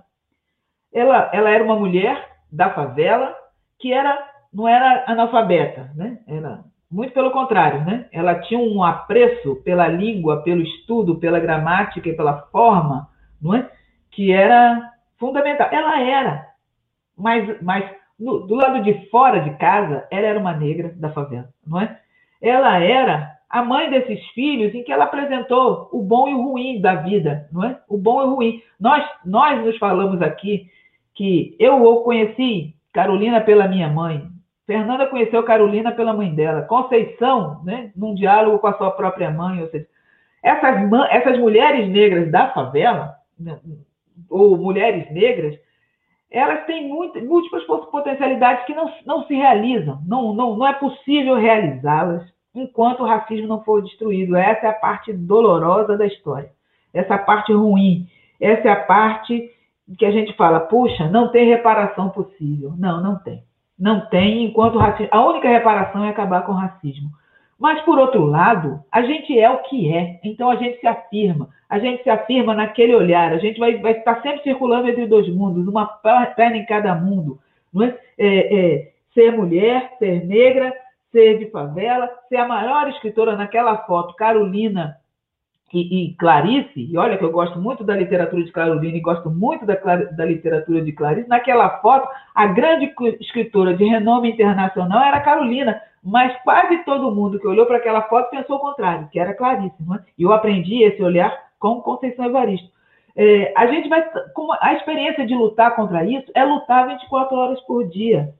ela, ela era uma mulher da favela que era não era analfabeta, né? Era muito pelo contrário, né? Ela tinha um apreço pela língua, pelo estudo, pela gramática e pela forma, não é? Que era fundamental. Ela era, mas, mas no, do lado de fora de casa, ela era uma negra da favela, não é? Ela era a mãe desses filhos em que ela apresentou o bom e o ruim da vida, não é? O bom e o ruim. Nós, nós nos falamos aqui que eu conheci Carolina pela minha mãe, Fernanda conheceu Carolina pela mãe dela. Conceição, né, num diálogo com a sua própria mãe. Ou seja, essas, essas mulheres negras da favela, né, ou mulheres negras, elas têm muito, múltiplas potencialidades que não, não se realizam, não, não, não é possível realizá-las enquanto o racismo não for destruído. Essa é a parte dolorosa da história, essa parte ruim, essa é a parte que a gente fala, puxa, não tem reparação possível. Não, não tem. Não tem, enquanto racismo. A única reparação é acabar com o racismo. Mas, por outro lado, a gente é o que é, então a gente se afirma. A gente se afirma naquele olhar, a gente vai, vai estar sempre circulando entre dois mundos, uma perna em cada mundo. É? É, é, ser mulher, ser negra, ser de favela, ser a maior escritora naquela foto, Carolina e, e, Clarice, e olha que eu gosto muito da literatura de Carolina e gosto muito da, da literatura de Clarice, naquela foto, a grande escritora de renome internacional era Carolina, mas quase todo mundo que olhou para aquela foto pensou o contrário, que era Clarice. Não é? E eu aprendi esse olhar com Conceição Evaristo. É, a gente vai. A experiência de lutar contra isso é lutar 24 horas por dia.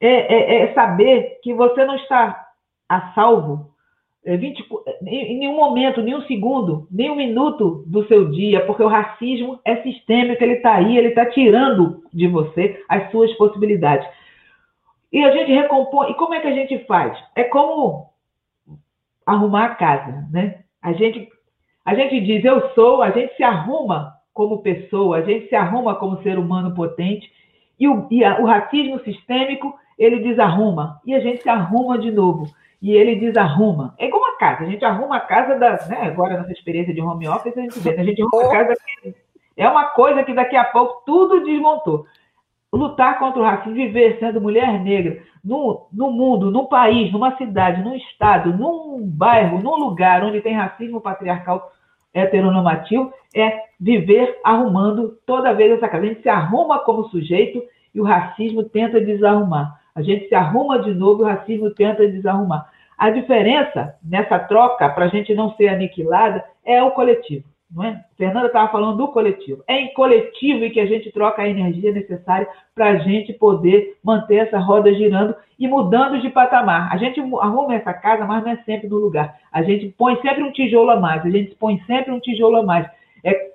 É, é, é saber que você não está a salvo 20, é, em nenhum momento, nenhum segundo, nem um minuto do seu dia, porque o racismo é sistêmico, ele está aí, ele está tirando de você as suas possibilidades. E a gente recompõe. E como é que a gente faz? É como arrumar a casa, né? A gente, a gente diz eu sou, a gente se arruma como pessoa, a gente se arruma como ser humano potente, e o, e a, o racismo sistêmico ele desarruma, e a gente se arruma de novo e ele desarruma. É igual uma casa, a gente arruma a casa da. Né, agora, nessa experiência de home office, a gente vê, a gente arruma a casa. Que é uma coisa que daqui a pouco tudo desmontou. Lutar contra o racismo, viver sendo mulher negra no, no mundo, num país, numa cidade, num estado, num bairro, num lugar onde tem racismo patriarcal heteronormativo, é viver arrumando toda vez essa casa. A gente se arruma como sujeito e o racismo tenta desarrumar. A gente se arruma de novo e o racismo tenta desarrumar. A diferença nessa troca, para a gente não ser aniquilada, é o coletivo. Não é? Fernanda estava falando do coletivo. É em coletivo que a gente troca a energia necessária para a gente poder manter essa roda girando e mudando de patamar. A gente arruma essa casa, mas não é sempre no lugar. A gente põe sempre um tijolo a mais, a gente põe sempre um tijolo a mais. É, é?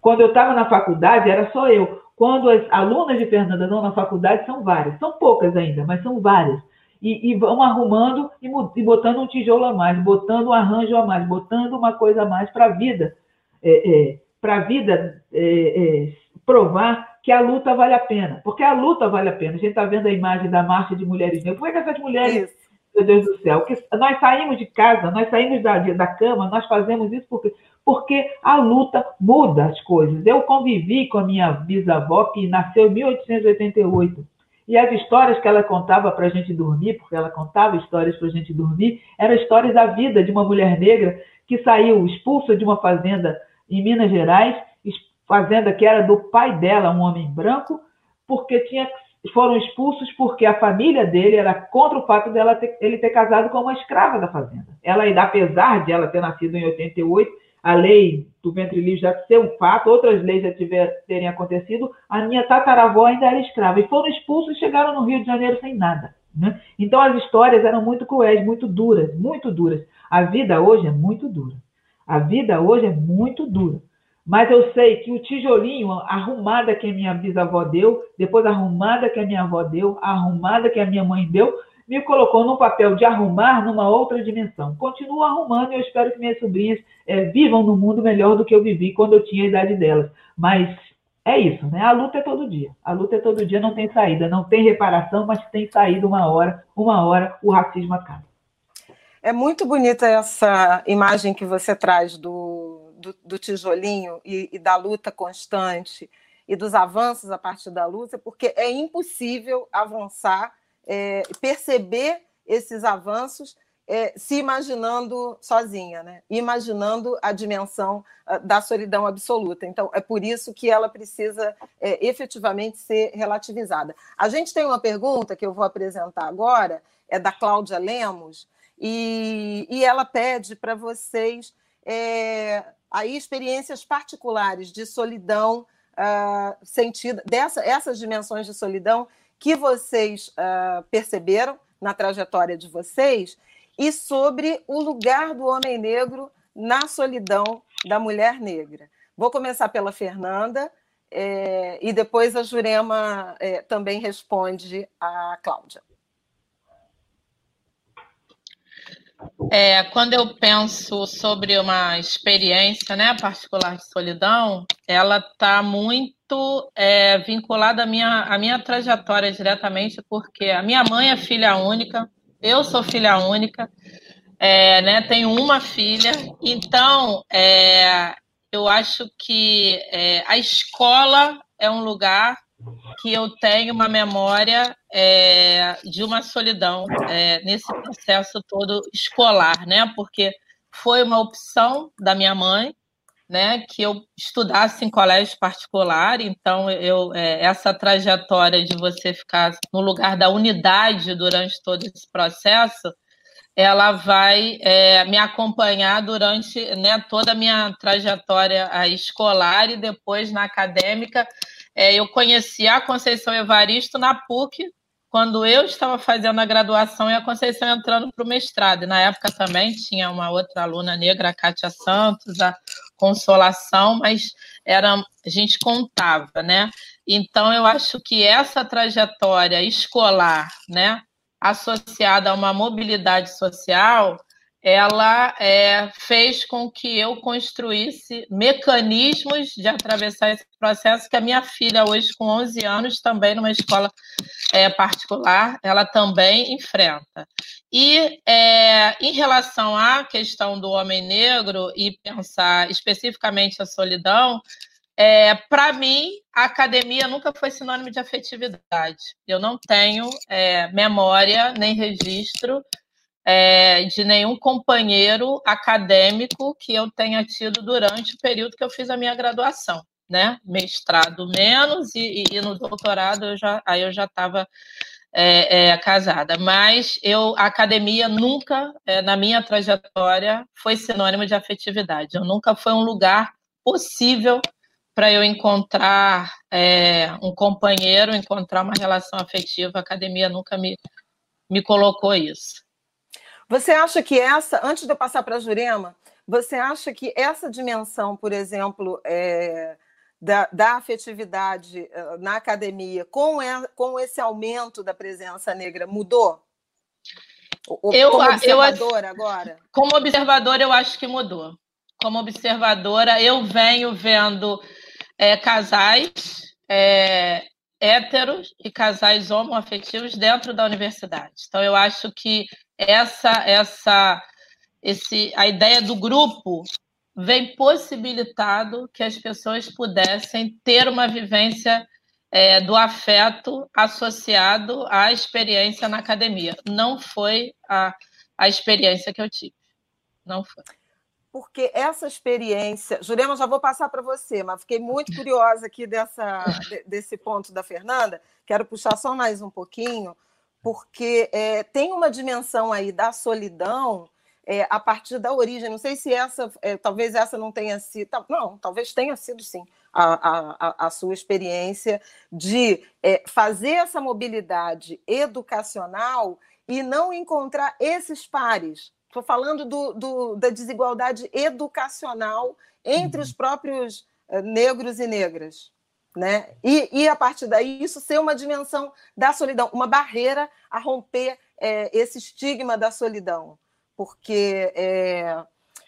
Quando eu estava na faculdade, era só eu. Quando as alunas de Fernanda estão na faculdade, são várias. São poucas ainda, mas são várias. E, e vão arrumando e, e, botando um tijolo a mais, botando um arranjo a mais, botando uma coisa a mais para a vida. É, é, para a vida é, é, provar que a luta vale a pena. Porque a luta vale a pena. A gente está vendo a imagem da marcha de mulheres negras. Por que, que essas mulheres meu Deus do céu, que nós saímos de casa, nós saímos da, da cama, nós fazemos isso porque, porque a luta muda as coisas. Eu convivi com a minha bisavó, que nasceu em 1888, e as histórias que ela contava para a gente dormir, porque ela contava histórias para a gente dormir, eram histórias da vida de uma mulher negra que saiu expulsa de uma fazenda em Minas Gerais, fazenda que era do pai dela, um homem branco, porque tinha foram expulsos porque a família dele era contra o fato dela ter, ele ter casado com uma escrava da fazenda. Ela, apesar de ela ter nascido em 88, a lei do ventre livre já ser um fato, outras leis já tiver, terem acontecido, a minha tataravó ainda era escrava. E foram expulsos e chegaram no Rio de Janeiro sem nada. Né? Então as histórias eram muito cruéis, muito duras, muito duras. A vida hoje é muito dura. A vida hoje é muito dura. Mas eu sei que o tijolinho, arrumada que a minha bisavó deu, depois arrumada que a minha avó deu, arrumada que a minha mãe deu, me colocou num papel de arrumar numa outra dimensão. Continuo arrumando e eu espero que minhas sobrinhas é, vivam no mundo melhor do que eu vivi quando eu tinha a idade delas. Mas é isso, né? A luta é todo dia. A luta é todo dia, não tem saída, não tem reparação, mas tem saída uma hora, uma hora o racismo acaba. É muito bonita essa imagem que você traz do do, do tijolinho e, e da luta constante e dos avanços a partir da luta, porque é impossível avançar, é, perceber esses avanços é, se imaginando sozinha, né? imaginando a dimensão uh, da solidão absoluta. Então, é por isso que ela precisa é, efetivamente ser relativizada. A gente tem uma pergunta que eu vou apresentar agora, é da Cláudia Lemos, e, e ela pede para vocês é, aí experiências particulares de solidão uh, sentida, dessa, essas dimensões de solidão que vocês uh, perceberam na trajetória de vocês e sobre o lugar do homem negro na solidão da mulher negra. Vou começar pela Fernanda é, e depois a Jurema é, também responde a Cláudia. É, quando eu penso sobre uma experiência né, particular de solidão, ela está muito é, vinculada à minha, à minha trajetória diretamente, porque a minha mãe é filha única, eu sou filha única, é, né, tenho uma filha, então é, eu acho que é, a escola é um lugar que eu tenho uma memória é, de uma solidão é, nesse processo todo escolar, né? Porque foi uma opção da minha mãe, né? Que eu estudasse em colégio particular. Então, eu é, essa trajetória de você ficar no lugar da unidade durante todo esse processo, ela vai é, me acompanhar durante né, toda a minha trajetória escolar e depois na acadêmica é, eu conheci a Conceição Evaristo na PUC, quando eu estava fazendo a graduação e a Conceição entrando para o mestrado. E na época também tinha uma outra aluna negra, a Kátia Santos, a Consolação, mas era, a gente contava, né? Então, eu acho que essa trajetória escolar, né, associada a uma mobilidade social, ela é, fez com que eu construísse mecanismos de atravessar esse processo que a minha filha hoje com 11 anos também numa escola é, particular ela também enfrenta e é, em relação à questão do homem negro e pensar especificamente a solidão é, para mim, a academia nunca foi sinônimo de afetividade. Eu não tenho é, memória nem registro é, de nenhum companheiro acadêmico que eu tenha tido durante o período que eu fiz a minha graduação, né? Mestrado menos e, e no doutorado eu já, aí eu já estava é, é, casada. Mas eu, a academia nunca, é, na minha trajetória, foi sinônimo de afetividade. Eu nunca foi um lugar possível para eu encontrar é, um companheiro, encontrar uma relação afetiva. A academia nunca me, me colocou isso. Você acha que essa, antes de eu passar para a Jurema, você acha que essa dimensão, por exemplo, é, da, da, afetividade eh, na academia, com, com esse aumento da presença negra, mudou? Eu, como observadora eu, agora? Como observadora, eu acho que mudou. Como observadora, eu venho vendo é, casais é, héteros e casais homoafetivos dentro da universidade. Então, eu acho que essa essa esse a ideia do grupo vem possibilitado que as pessoas pudessem ter uma vivência é, do afeto associado à experiência na academia. Não foi a, a experiência que eu tive. Não foi. Porque essa experiência. Jurema, já vou passar para você, mas fiquei muito curiosa aqui dessa, desse ponto da Fernanda. Quero puxar só mais um pouquinho porque é, tem uma dimensão aí da solidão é, a partir da origem. Não sei se essa, é, talvez essa não tenha sido, não, talvez tenha sido sim a, a, a sua experiência de é, fazer essa mobilidade educacional e não encontrar esses pares. Estou falando do, do, da desigualdade educacional entre os uhum. próprios é, negros e negras. Né? E, e, a partir daí isso ser uma dimensão da solidão, uma barreira a romper é, esse estigma da solidão, porque é,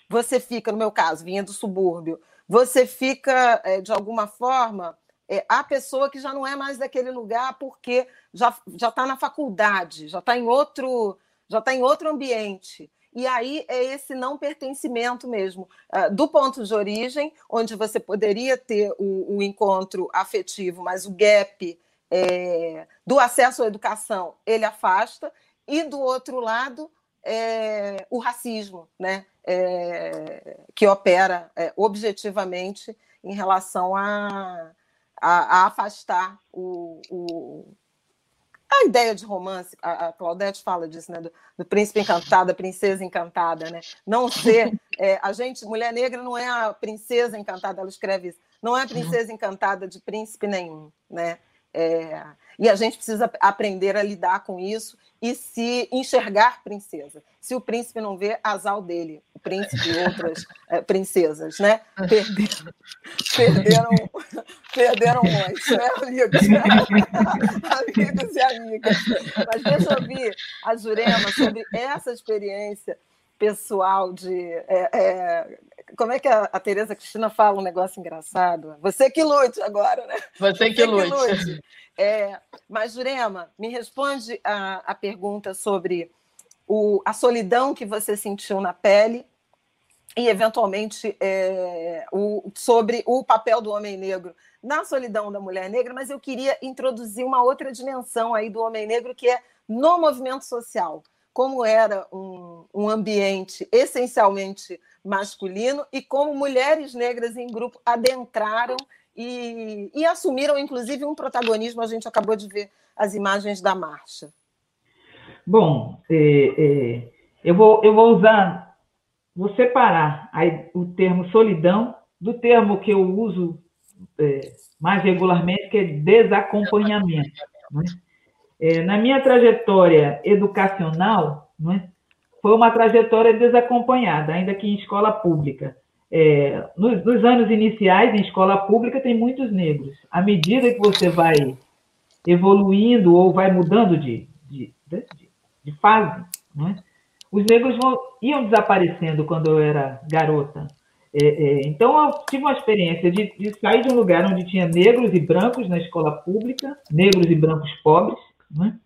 você fica, no meu caso, vinha do subúrbio, você fica é, de alguma forma é, a pessoa que já não é mais daquele lugar porque já já está na faculdade, já está em outro já está em outro ambiente e aí é esse não pertencimento mesmo, uh, do ponto de origem, onde você poderia ter o, o encontro afetivo, mas o gap é, do acesso à educação ele afasta, e do outro lado, é, o racismo, né? É, que opera é, objetivamente em relação a, a, a afastar o, a ideia de romance, a, a Claudete fala disso, né? Do, do, príncipe encantado, da princesa encantada, né? Não ser. É, a gente, mulher negra, não é a princesa encantada, ela escreve isso. Não é a princesa encantada de príncipe nenhum, né? É, e a gente precisa aprender a lidar com isso e se enxergar princesa. Se o príncipe não vê, azar dele, príncipe e outras é, princesas, né? Perderam, perderam, Perderam muito, né, amigos? *laughs* amigos e amigas. Mas deixa eu ouvir a Jurema sobre essa experiência pessoal de. É, é, como é que a, a Tereza Cristina fala um negócio engraçado? Você que lute agora, né? Você, Você que, lute. Que lute. É, mas, Jurema, me responde a, a pergunta sobre o, a solidão que você sentiu na pele e, eventualmente, é, o, sobre o papel do homem negro na solidão da mulher negra, mas eu queria introduzir uma outra dimensão aí do homem negro, que é no movimento social. Como era um, um ambiente essencialmente masculino e como mulheres negras em grupo adentraram e, e assumiram, inclusive, um protagonismo. A gente acabou de ver as imagens da marcha. Bom, é, é, eu, vou, eu vou usar, vou separar o termo solidão do termo que eu uso é, mais regularmente, que é desacompanhamento. Né? É, na minha trajetória educacional, né, foi uma trajetória desacompanhada, ainda que em escola pública. É, nos, nos, anos iniciais, em escola pública, tem muitos negros. À medida que você vai evoluindo ou vai mudando de, de, de, de fase, né, os negros vão, iam desaparecendo quando eu era garota. É, é, então, eu tive uma experiência de, de, sair de um lugar onde tinha negros e brancos na escola pública, negros e brancos pobres, né?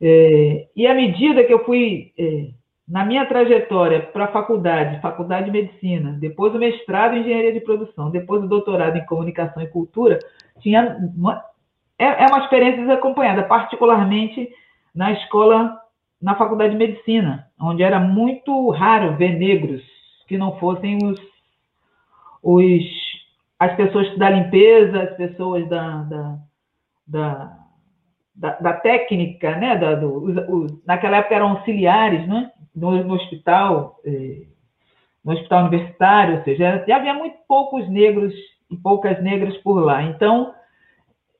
é, e à medida que eu fui, é, na minha trajetória para a faculdade, faculdade de medicina, depois o mestrado em engenharia de produção, depois o doutorado em comunicação e cultura, tinha uma, é, é uma experiência desacompanhada, particularmente na escola, na faculdade de medicina, onde era muito raro ver negros que não fossem os os, as pessoas da limpeza, as pessoas da, da, da, da, da técnica, né? Da, do, os, os, naquela época eram auxiliares né? no, no hospital, eh, no hospital universitário, ou seja, já havia muito poucos negros e poucas negras por lá. Então,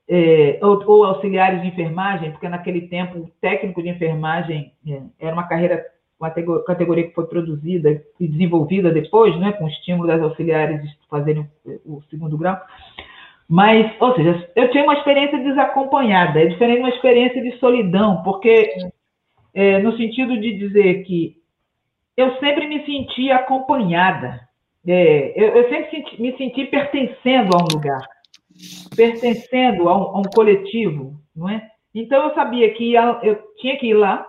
é, ou, ou, auxiliares de enfermagem, porque naquele tempo técnico de enfermagem é, era uma carreira uma categoria que foi produzida e desenvolvida depois, né, com o estímulo das auxiliares de fazerem o segundo grau. Mas, ou seja, eu tinha uma experiência desacompanhada, é diferente de uma experiência de solidão, porque é, no sentido de dizer que eu sempre me senti acompanhada, é, eu, eu, sempre senti, me senti pertencendo a um lugar, pertencendo a um, a um coletivo, não é? Então eu sabia que ia, eu tinha que ir lá,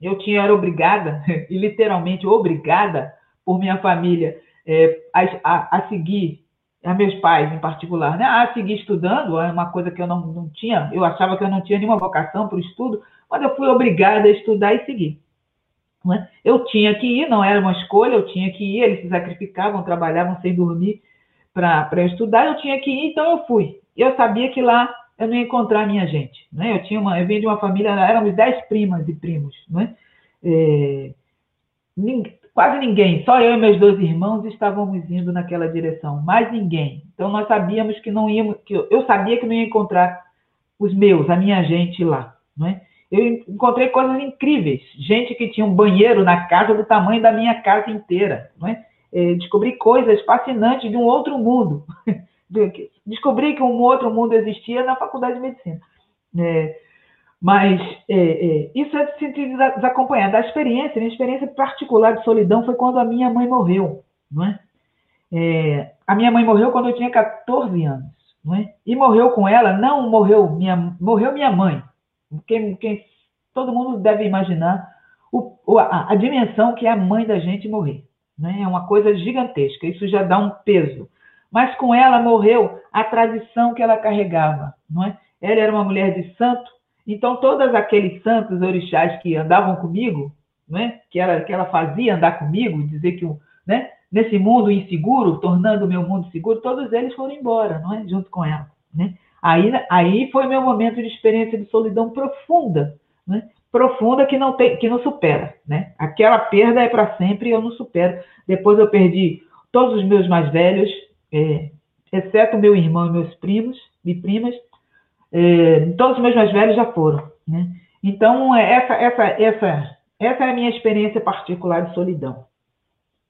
eu tinha era obrigada, *laughs* e literalmente obrigada por minha família é, a, a, a, seguir, a meus pais em particular, né? a seguir estudando, é uma coisa que eu não, não tinha, eu achava que eu não tinha nenhuma vocação para o estudo, mas eu fui obrigada a estudar e seguir. É? Eu tinha que ir, não era uma escolha, eu tinha que ir, eles se sacrificavam, trabalhavam sem dormir para estudar, eu tinha que ir, então eu fui. Eu sabia que lá eu não ia encontrar minha gente. Né? Eu tinha uma, eu vim de uma família, éramos dez primas e primos, né? É, quase ninguém, só eu e meus dois irmãos estávamos indo naquela direção, mais ninguém. Então nós sabíamos que não íamos, que eu, eu sabia que não ia encontrar os meus, a minha gente lá, né? Eu encontrei coisas incríveis, gente que tinha um banheiro na casa do tamanho da minha casa inteira, né? É, descobri coisas fascinantes de um outro mundo. *laughs* descobri que um outro mundo existia na faculdade de medicina. É, mas é, isso é de se desacompanhar. A experiência, minha experiência particular de solidão foi quando a minha mãe morreu. Não é? é a minha mãe morreu quando eu tinha 14 anos. Não é? E morreu com ela, não morreu minha, morreu minha mãe. Quem, quem, todo mundo deve imaginar o, a, a, dimensão que é a mãe da gente morrer. Né? É uma coisa gigantesca. Isso já dá um peso mas com ela morreu a tradição que ela carregava, não é? Ela era uma mulher de santo, então todos aqueles santos orixás que andavam comigo, não é? Que ela que ela fazia andar comigo, dizer que, né? Nesse mundo inseguro, tornando o meu mundo seguro, todos eles foram embora, não é? Junto com ela, né? Aí, aí foi meu momento de experiência de solidão profunda, né? Profunda que não tem, que não supera, né? Aquela perda é para sempre e eu não supero. Depois eu perdi todos os meus mais velhos, é, exceto meu irmão e meus primos e primas, é, todos os meus mais velhos já foram. Né? Então, é, essa, essa, essa, essa é a minha experiência particular de solidão.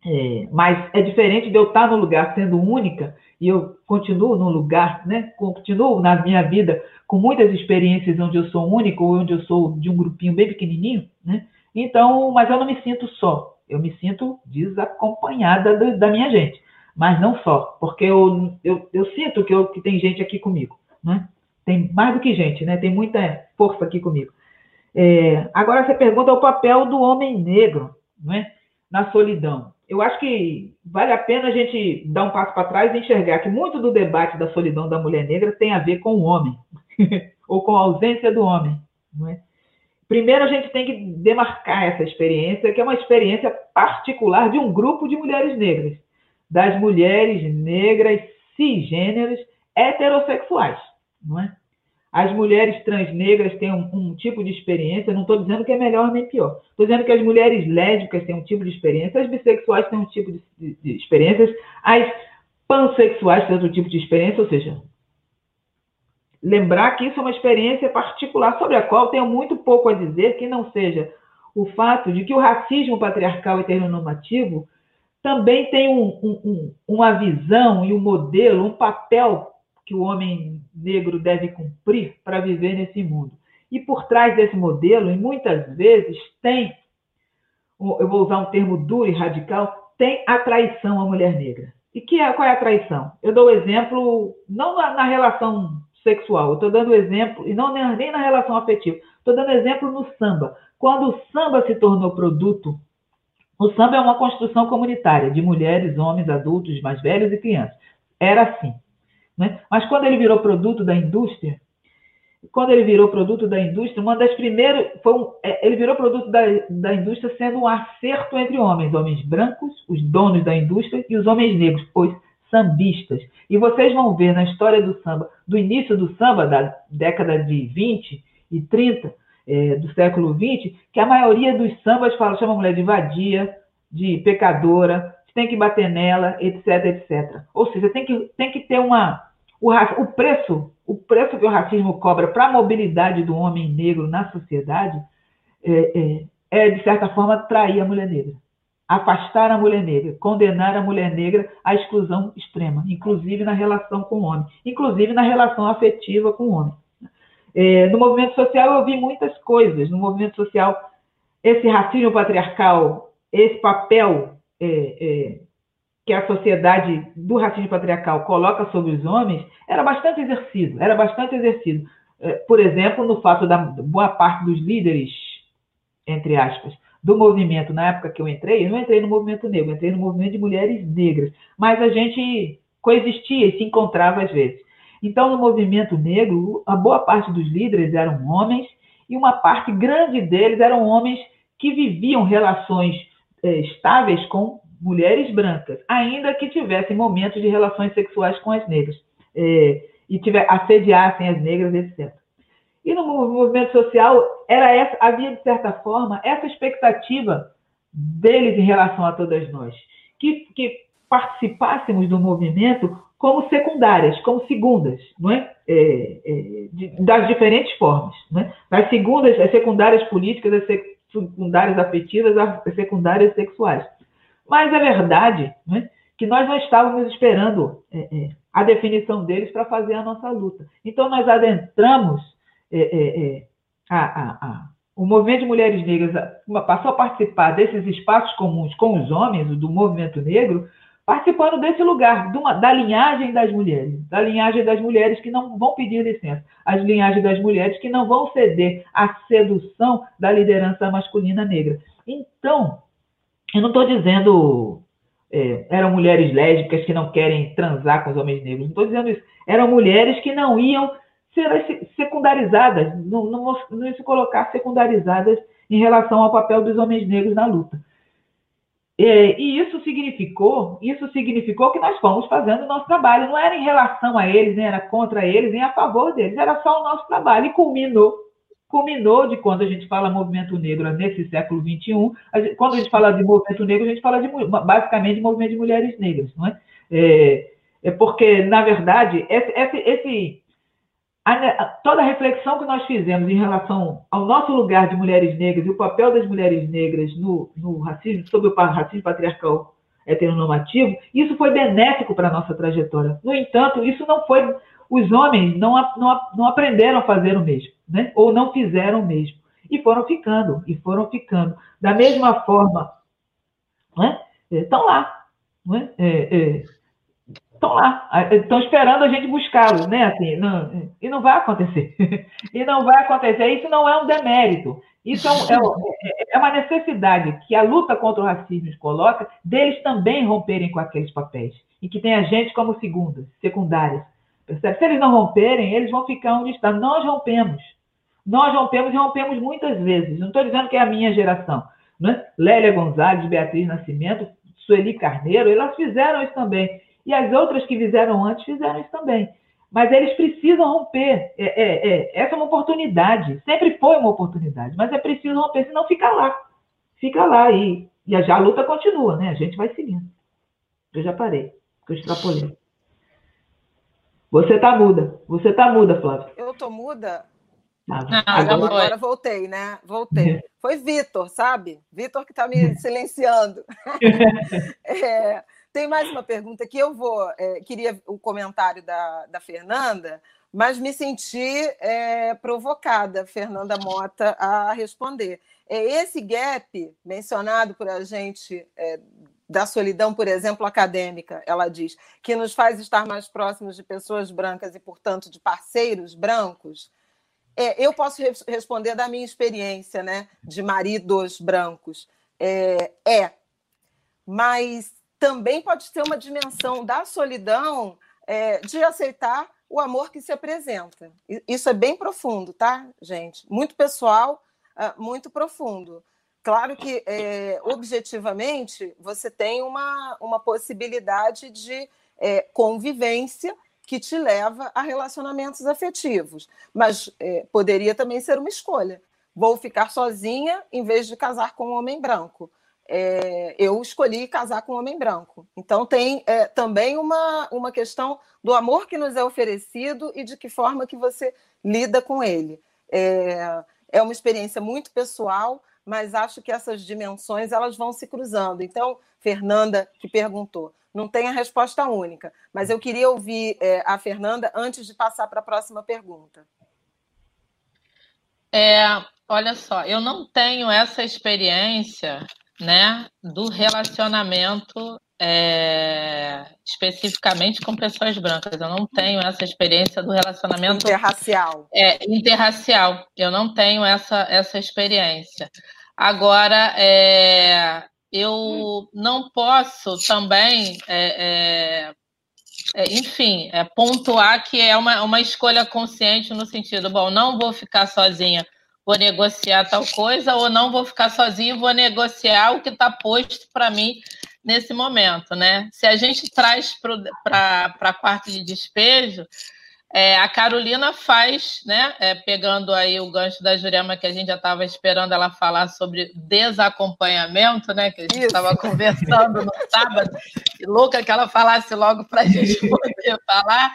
É, mas é diferente de eu estar no lugar sendo única e eu continuo no lugar, né? Continuo na minha vida com muitas experiências onde eu sou única ou onde eu sou de um grupinho bem pequenininho, né? Então, mas eu não me sinto só. Eu me sinto desacompanhada da minha gente, mas não só, porque eu, eu, eu sinto que, eu, que tem gente aqui comigo, né? Tem mais do que gente, né? Tem muita força aqui comigo. É, agora você pergunta o papel do homem negro, né? Na solidão eu acho que vale a pena a gente dar um passo para trás e enxergar que muito do debate da solidão da mulher negra tem a ver com o homem, *laughs* ou com a ausência do homem. É? Primeiro, a gente tem que demarcar essa experiência, que é uma experiência particular de um grupo de mulheres negras, das mulheres negras cisgêneras heterossexuais. Não é? As mulheres transnegras têm um, um tipo de experiência, não estou dizendo que é melhor nem pior. Estou dizendo que as mulheres lésbicas têm um tipo de experiência, as bissexuais têm um tipo de, de, de experiências, as pansexuais têm outro tipo de experiência, ou seja, lembrar que isso é uma experiência particular sobre a qual tenho muito pouco a dizer que não seja o fato de que o racismo patriarcal heteronormativo também tem um, um, uma visão e um modelo, um papel que o homem negro deve cumprir para viver nesse mundo. E por trás desse modelo, e muitas vezes tem, eu vou usar um termo duro e radical, tem a traição à mulher negra. E que é, qual é a traição? Eu dou exemplo, não na, na relação sexual, eu estou dando exemplo, e não nem na relação afetiva, estou dando exemplo no samba. Quando o samba se tornou produto, o samba é uma construção comunitária de mulheres, homens, adultos, mais velhos e crianças. Era assim. Né? Mas quando ele virou produto da indústria, quando ele virou produto da indústria, uma das primeiras. Foi um, é, ele virou produto da, da indústria sendo um acerto entre homens, homens brancos, os donos da indústria, e os homens negros, os sambistas. E vocês vão ver na história do samba, do início do samba, da década de 20 e 30, é, do século 20, que a maioria dos sambas fala, chama a mulher de vadia, de pecadora, tem que bater nela, etc, etc. Ou seja, tem que, tem que ter uma. O, o preço, o preço que o racismo cobra para a mobilidade do homem negro na sociedade é, é, é, de certa forma, trair a mulher negra. Afastar a mulher negra, condenar a mulher negra à exclusão extrema, inclusive na relação com o homem, inclusive na relação afetiva com o homem. É, no movimento social eu vi muitas coisas. No movimento social, esse racismo patriarcal, esse papel é, é, que a sociedade do racismo patriarcal coloca sobre os homens era bastante exercido, era bastante exercido. É, por exemplo, no fato da boa parte dos líderes, entre aspas, do movimento, na época que eu entrei, eu não entrei no movimento negro, entrei no movimento de mulheres negras, mas a gente coexistia e se encontrava às vezes. Então, no movimento negro, a boa parte dos líderes eram homens e uma parte grande deles eram homens que viviam relações estáveis com mulheres brancas, ainda que tivessem momentos de relações sexuais com as negras é, e tiver, assediassem as negras, etc. E no movimento social era essa, havia de certa forma essa expectativa deles em relação a todas nós, que, que participássemos do movimento como secundárias, como segundas, não é? é, é de, das diferentes formas, não é? As segundas, as secundárias políticas, as secundárias afetivas, as secundárias sexuais. Mas é verdade né, que nós não estávamos esperando é, é, a definição deles para fazer a nossa luta. Então, nós adentramos é, é, é a, a, a, o movimento de mulheres negras, passou a participar desses espaços comuns com os homens, do movimento negro, participando desse lugar, uma, da linhagem das mulheres, da linhagem das mulheres que não vão pedir licença, as linhagens das mulheres que não vão ceder à sedução da liderança masculina negra. Então, eu não estou dizendo é, eram mulheres lésbicas que não querem transar com os homens negros, não estou dizendo isso. Eram mulheres que não iam ser secundarizadas, não, não, não se colocar secundarizadas em relação ao papel dos homens negros na luta. É, e isso significou, isso significou que nós fomos fazendo o nosso trabalho. Não era em relação a eles, nem era contra eles, nem a favor deles. Era só o nosso trabalho. E culminou, culminou de quando a gente fala movimento negro nesse século XXI. A gente, quando a gente fala de movimento negro, a gente fala de, basicamente de movimento de mulheres negras, não é? É, é porque, na verdade, esse, esse, esse a, toda a reflexão que nós fizemos em relação ao nosso lugar de mulheres negras e o papel das mulheres negras no, no racismo, sobre o racismo patriarcal heteronormativo, isso foi benéfico para a nossa trajetória. No entanto, isso não foi. Os homens não, não, não aprenderam a fazer o mesmo, né? ou não fizeram o mesmo. E foram ficando, e foram ficando. Da mesma forma, né? estão lá. Né? É, é, estão lá, estão esperando a gente buscá-los, né? Assim, não, e não vai acontecer. *laughs* e não vai acontecer. Isso não é um demérito. Isso é, um, é, é, uma necessidade que a luta contra o racismo coloca deles também romperem com aqueles papéis. E que tem a gente como segundas, secundárias. Percebe? Se eles não romperem, eles vão ficar onde estão. Nós rompemos. Nós rompemos e rompemos muitas vezes. Não estou dizendo que é a minha geração. Né? Lélia Gonzalez, Beatriz Nascimento, Sueli Carneiro, elas fizeram isso também. E as outras que fizeram antes fizeram isso também. Mas eles precisam romper. É, é, é, essa é uma oportunidade. Sempre foi uma oportunidade. Mas é preciso romper, senão fica lá. Fica lá. E, e a, a luta continua, né? A gente vai seguindo. Eu já parei. Eu extrapolei. Você tá muda. Você tá muda, Flávia. Eu tô muda? Ah, agora, agora voltei, né? Voltei. Foi Vitor, sabe? Vitor que está me silenciando. *laughs* é, tem mais uma pergunta que eu vou. É, queria o comentário da, da Fernanda, mas me senti é, provocada, Fernanda Mota, a responder. É esse gap mencionado por a gente é, da solidão, por exemplo, acadêmica, ela diz, que nos faz estar mais próximos de pessoas brancas e, portanto, de parceiros brancos. É, eu posso re responder da minha experiência, né, de maridos brancos. É, é, mas também pode ter uma dimensão da solidão é, de aceitar o amor que se apresenta. Isso é bem profundo, tá, gente? Muito pessoal, ah, muito profundo. Claro que, é, objetivamente, você tem uma, uma possibilidade de é, convivência que te leva a relacionamentos afetivos, mas é, poderia também ser uma escolha. Vou ficar sozinha em vez de casar com um homem branco é, eu escolhi casar com um homem branco. Então, tem é, também uma, uma questão do amor que nos é oferecido e de que forma que você lida com ele. É, é uma experiência muito pessoal, mas acho que essas dimensões elas vão se cruzando. Então, Fernanda, que perguntou, não tem a resposta única, mas eu queria ouvir é, a Fernanda antes de passar para a próxima pergunta. É, olha só, eu não tenho essa experiência né, do relacionamento é, especificamente com pessoas brancas. Eu não tenho essa experiência do relacionamento interracial. É, interracial. Eu não tenho essa, essa experiência. Agora, é, eu não posso também, é, é, é enfim, é, pontuar que é uma, uma escolha consciente no sentido, bom, não vou ficar sozinha vou negociar tal coisa, ou não vou ficar sozinho, vou negociar o que está posto para mim nesse momento, né? Se a gente traz para a quarto de despejo, é, a Carolina faz, né? É, pegando aí o gancho da Jurema que a gente já estava esperando ela falar sobre desacompanhamento, né? Que a gente estava conversando no sábado, e louca que ela falasse logo para a gente *laughs* poder falar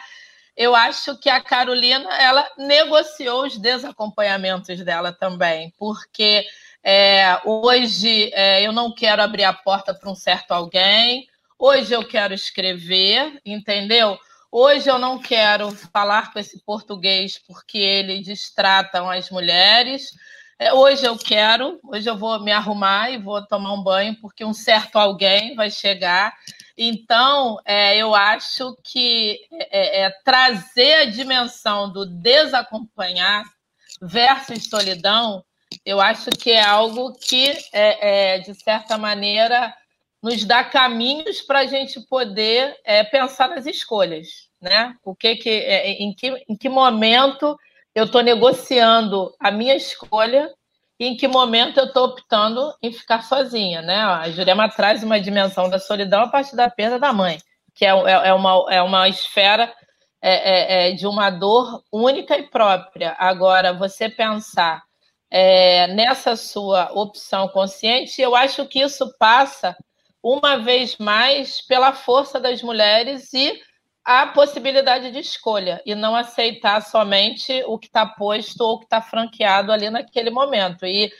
eu acho que a Carolina ela negociou os desacompanhamentos dela também, porque é, hoje é, eu não quero abrir a porta para um certo alguém, hoje eu quero escrever, entendeu? Hoje eu não quero falar com esse português porque eles distratam as mulheres. É, hoje eu quero, hoje eu vou me arrumar e vou tomar um banho porque um certo alguém vai chegar então, é, eu acho que é, é, trazer a dimensão do desacompanhar versus solidão, eu acho que é algo que, é, é, de certa maneira, nos dá caminhos para a gente poder é, pensar nas escolhas, né? O que que, em, que, em que momento eu estou negociando a minha escolha e em que momento eu estou optando em ficar sozinha, né? A Jurema traz uma dimensão da solidão a partir da perda da mãe, que é, é, é uma, é uma esfera é, é, é, de uma dor única e própria. Agora, você pensar é, nessa sua opção consciente, eu acho que isso passa uma vez mais pela força das mulheres e a possibilidade de escolha e não aceitar somente o que está posto ou o que está franqueado ali naquele momento. E,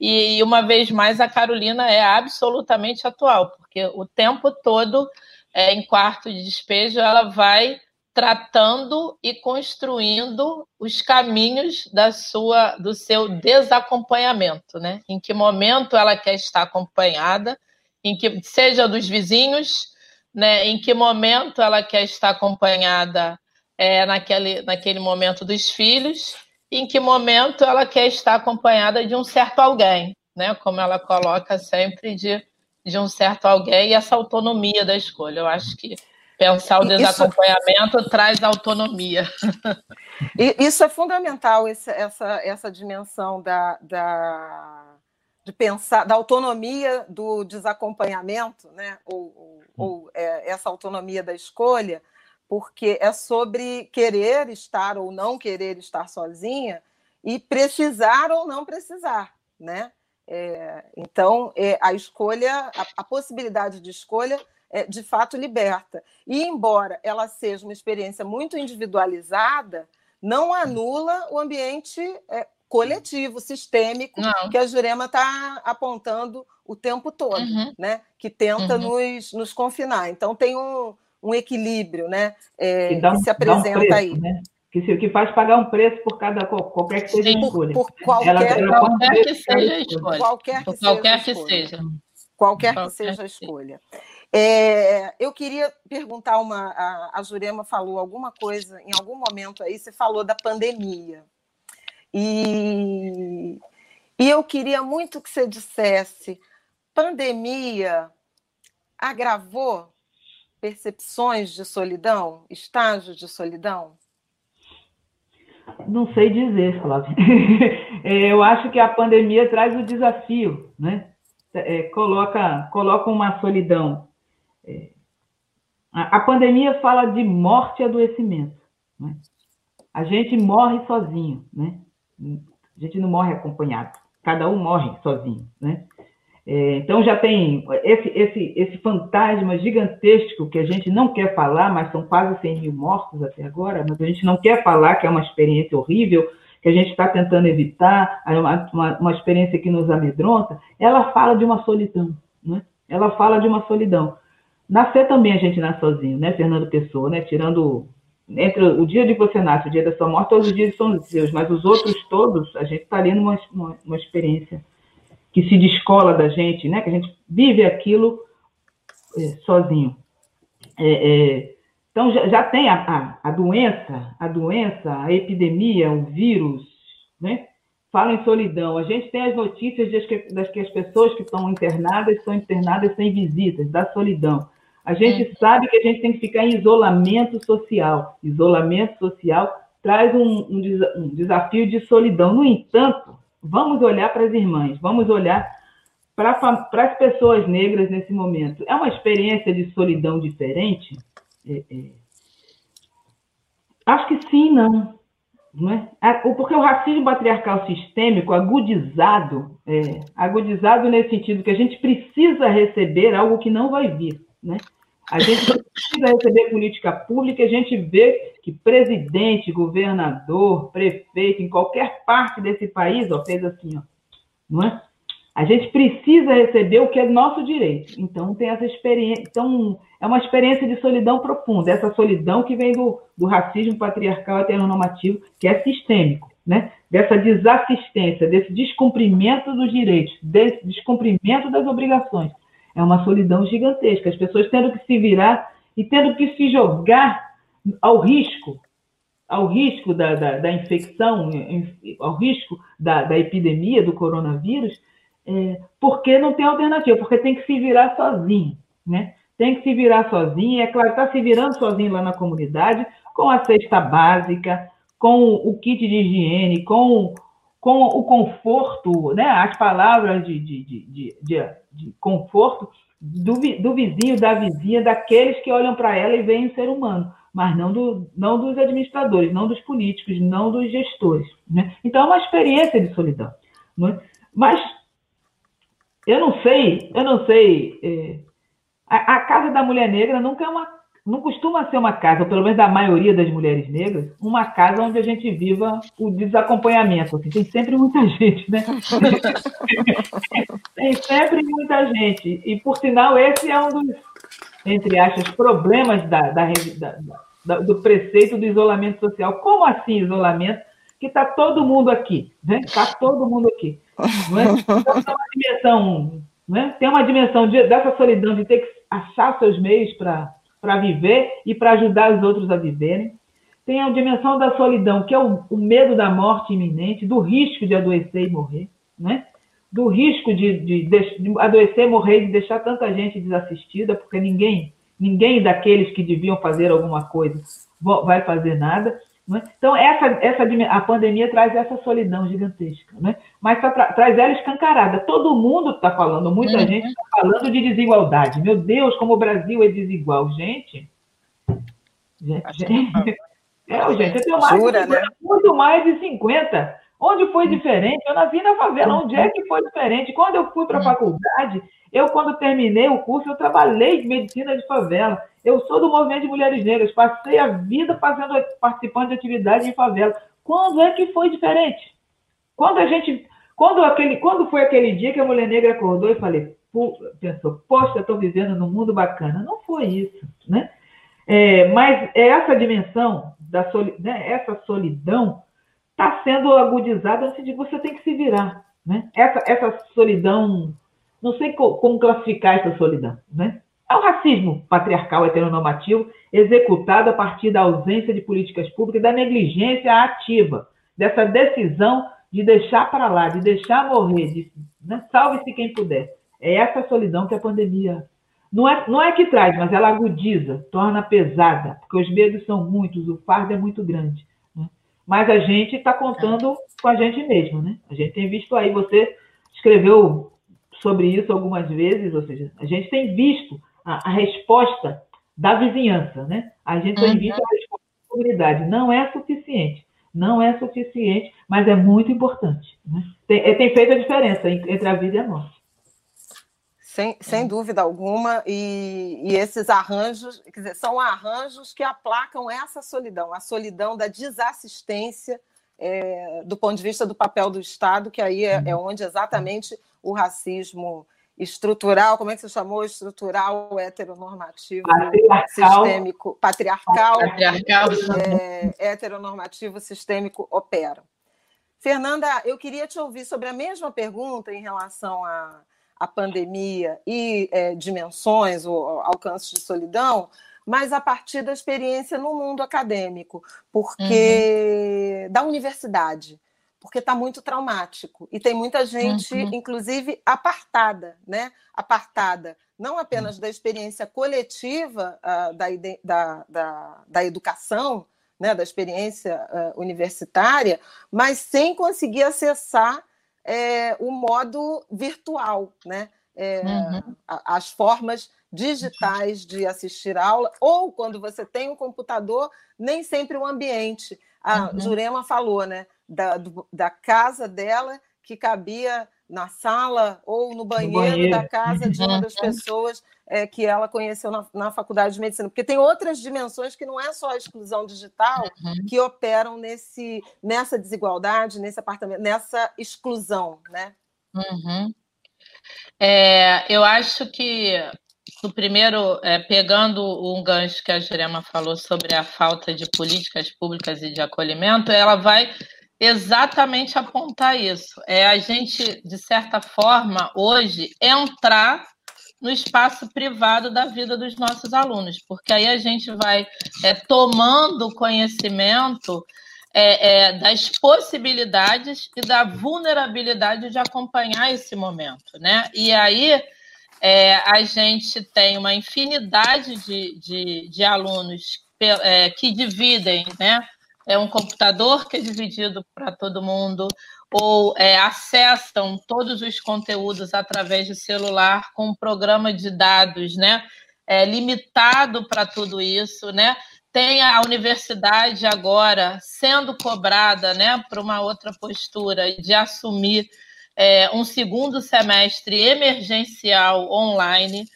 E uma vez mais a Carolina é absolutamente atual, porque o tempo todo é, em quarto de despejo ela vai tratando e construindo os caminhos da sua do seu desacompanhamento, né? Em que momento ela quer estar acompanhada, em que seja dos vizinhos, né? Em que momento ela quer estar acompanhada é, naquele naquele momento dos filhos, em que momento ela quer estar acompanhada de um certo alguém, né? Como ela coloca sempre de de um certo alguém e essa autonomia da escolha. Eu acho que Pensar o desacompanhamento isso... traz autonomia. Isso é fundamental, essa, essa dimensão da, da, de pensar, da autonomia do desacompanhamento, né? ou, ou, ou é, essa autonomia da escolha, porque é sobre querer estar ou não querer estar sozinha e precisar ou não precisar. Né? É, então, é, a escolha, a, a possibilidade de escolha é, de fato liberta. E, embora ela seja uma experiência muito individualizada, não anula o ambiente é, coletivo, sistêmico, não. que a Jurema está apontando o tempo todo, uhum. né? que tenta uhum. nos, nos confinar. Então, tem um, um equilíbrio né? É, um, que se apresenta um preço, aí. Né? Que, que faz pagar um preço por cada qualquer que seja a escolha. Por, por qualquer, ela, ela qualquer que seja a escolha. Qualquer que, qualquer seja, que seja. Qualquer que seja a escolha. É, eu queria perguntar uma. A, a Jurema falou alguma coisa em algum momento aí, você falou da pandemia. E, e eu queria muito que você dissesse: pandemia agravou percepções de solidão, estágios de solidão? Não sei dizer, Flávia. *laughs* É, eu acho que a pandemia traz o desafio, né? É, coloca, coloca uma solidão é, a, a, pandemia fala de morte e adoecimento. Né? A gente morre sozinho, né? A gente não morre acompanhado. Cada um morre sozinho, né? É, então já tem esse, esse, esse fantasma gigantesco que a gente não quer falar, mas são quase 100 mil mortos até agora, mas a gente não quer falar que é uma experiência horrível, que a gente está tentando evitar, é uma, uma, uma, experiência que nos amedronta, ela fala de uma solidão, né? Ela fala de uma solidão. Nascer também a gente nasce sozinho, né, Fernando Pessoa, né? Tirando entre o dia de você nasce o dia da sua morte, todos os dias são seus, mas os outros todos, a gente está ali numa uma, uma, experiência que se descola da gente, né? Que a gente vive aquilo é, sozinho. É, é, então já, já tem a, a, a, doença, a doença, a epidemia, o vírus, né? Fala em solidão. A gente tem as notícias das que, das que as pessoas que estão internadas são internadas sem visitas, da solidão. A gente é. sabe que a gente tem que ficar em isolamento social. Isolamento social traz um, um, um desafio de solidão. No entanto, vamos olhar para as irmãs, vamos olhar para, as pessoas negras nesse momento. É uma experiência de solidão diferente? É, é. Acho que sim, não. não é? é porque o racismo patriarcal sistêmico, agudizado, é, agudizado nesse sentido que a gente precisa receber algo que não vai vir. Né? A gente precisa receber política pública, a gente vê que presidente, governador, prefeito, em qualquer parte desse país, ó, fez assim, ó, não é? A gente precisa receber o que é nosso direito. Então, tem essa experiência. Então, é uma experiência de solidão profunda. Essa solidão que vem do, do racismo patriarcal heteronormativo, que é sistêmico, né? Dessa desassistência, desse descumprimento dos direitos, desse descumprimento das obrigações. É uma solidão gigantesca. As pessoas tendo que se virar e tendo que se jogar ao risco, ao risco da, da, da infecção, ao risco da, da, epidemia do coronavírus, é, porque não tem alternativa, porque tem que se virar sozinho, né? Tem que se virar sozinho, é claro, está se virando sozinho lá na comunidade, com a cesta básica, com o kit de higiene, com com o conforto, né, as palavras de, de, de, de, de conforto do, do vizinho, da vizinha, daqueles que olham para ela e veem o ser humano, mas não, do, não dos administradores, não dos políticos, não dos gestores. Né? Então é uma experiência de solidão. Né? Mas eu não sei, eu não sei. É, a, a, Casa da Mulher Negra nunca é uma, não costuma ser uma casa, pelo menos da maioria das mulheres negras, uma casa onde a gente viva o desacompanhamento. Assim, tem sempre muita *laughs* gente, né? *laughs* tem sempre muita gente. E, por sinal, esse é um dos, entre aspas, problemas da, da, da, do preceito do isolamento social. Como assim isolamento? Que está todo mundo aqui, né? Está todo mundo aqui. Não é? Então, tem uma dimensão, né? tem uma dimensão de, dessa solidão de ter que achar seus meios para para viver e para ajudar os outros a viverem. Tem a dimensão da solidão, que é o, o, medo da morte iminente, do risco de adoecer e morrer, né? do risco de, de, de adoecer, morrer e de deixar tanta gente desassistida, porque ninguém, ninguém daqueles que deviam fazer alguma coisa vai fazer nada. Né? Então, essa, essa, a pandemia traz essa solidão gigantesca, né? mas tra traz ela escancarada. Todo mundo está falando, muita uhum. gente está falando de desigualdade. Meu Deus, como o Brasil é desigual. Gente, gente, gente, *laughs* é, gente eu tenho mais Jura, de 50, né? muito mais de 50. Onde foi diferente? Eu nasci na favela. Onde é que foi diferente? Quando eu fui para a uhum. faculdade, eu, quando terminei o curso, eu trabalhei de medicina de favela. Eu sou do movimento de mulheres negras, passei a vida fazendo, participando de atividades em favela. Quando é que foi diferente? Quando a gente, quando aquele, quando foi aquele dia que a mulher negra acordou e falei, pensou, poxa, estou vivendo num mundo bacana. Não foi isso, né? É, mas essa dimensão da soli, né, essa solidão está sendo agudizada antes de você tem que se virar, né? Essa, essa solidão não sei como classificar essa solidão, né? É o racismo patriarcal heteronormativo executado a partir da ausência de políticas públicas, da negligência ativa, dessa decisão de deixar para lá, de deixar morrer, de né? salve-se quem puder. É essa solidão que a pandemia não é, não é que traz, mas ela agudiza, torna pesada, porque os medos são muitos, o fardo é muito grande. Né? Mas a gente está contando com a gente mesmo, né? A gente tem visto aí, você escreveu sobre isso algumas vezes, ou seja, a gente tem visto a, a resposta da vizinhança, né? A gente tem visto a resposta da comunidade. Não é suficiente, não é suficiente, mas é muito importante. Né? Tem, é, tem feito a diferença entre a vida e a morte. Sem, sem dúvida alguma, e, e, esses arranjos, quer dizer, são arranjos que aplacam essa solidão, a solidão da desassistência é, do ponto de vista do papel do Estado, que aí é, é onde exatamente o racismo estrutural, como é que você chamou? Estrutural, heteronormativo, patriarcal. sistêmico, patriarcal, patriarcal. É, heteronormativo, sistêmico opera. Fernanda, eu queria te ouvir sobre a mesma pergunta em relação à, à pandemia e é, dimensões ou alcance de solidão, mas a partir da experiência no mundo acadêmico, porque uhum. da universidade porque está muito traumático e tem muita gente, uhum. inclusive, apartada, né? Apartada não apenas uhum. da experiência coletiva uh, da, da, da, da, educação, né? da experiência uh, universitária, mas sem conseguir acessar é, o modo virtual, né? É, uhum. as formas digitais de assistir aula, ou quando você tem um computador, nem sempre o ambiente. A uhum. Jurema falou, né? Da, do, da casa dela que cabia na sala ou no banheiro, no banheiro. da casa de uma das pessoas é, que ela conheceu na, na, faculdade de medicina. Porque tem outras dimensões que não é só a exclusão digital uhum. que operam nesse, nessa desigualdade, nesse apartamento, nessa exclusão, né? Uhum. É, eu acho que o primeiro, é, pegando um gancho que a Jurema falou sobre a falta de políticas públicas e de acolhimento, ela vai exatamente apontar isso. É a gente, de certa forma, hoje, entrar no espaço privado da vida dos nossos alunos, porque aí a gente vai é, tomando conhecimento é, é, das possibilidades e da vulnerabilidade de acompanhar esse momento, né? E aí é, a gente tem uma infinidade de, de, de alunos é, que dividem, né? É um computador que é dividido para todo mundo, ou é, acessam todos os conteúdos através de celular com um programa de dados né, é, limitado para tudo isso, né? Tem a universidade agora sendo cobrada né, para uma outra postura de assumir é, um segundo semestre emergencial online.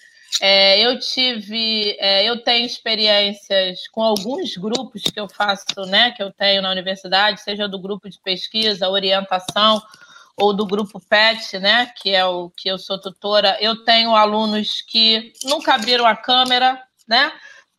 É, eu tive, é, eu tenho experiências com alguns grupos que eu faço, né, que eu tenho na universidade, seja do grupo de pesquisa, orientação, ou do grupo PET, né, que é o que eu sou tutora. Eu tenho alunos que nunca abriram a câmera, né,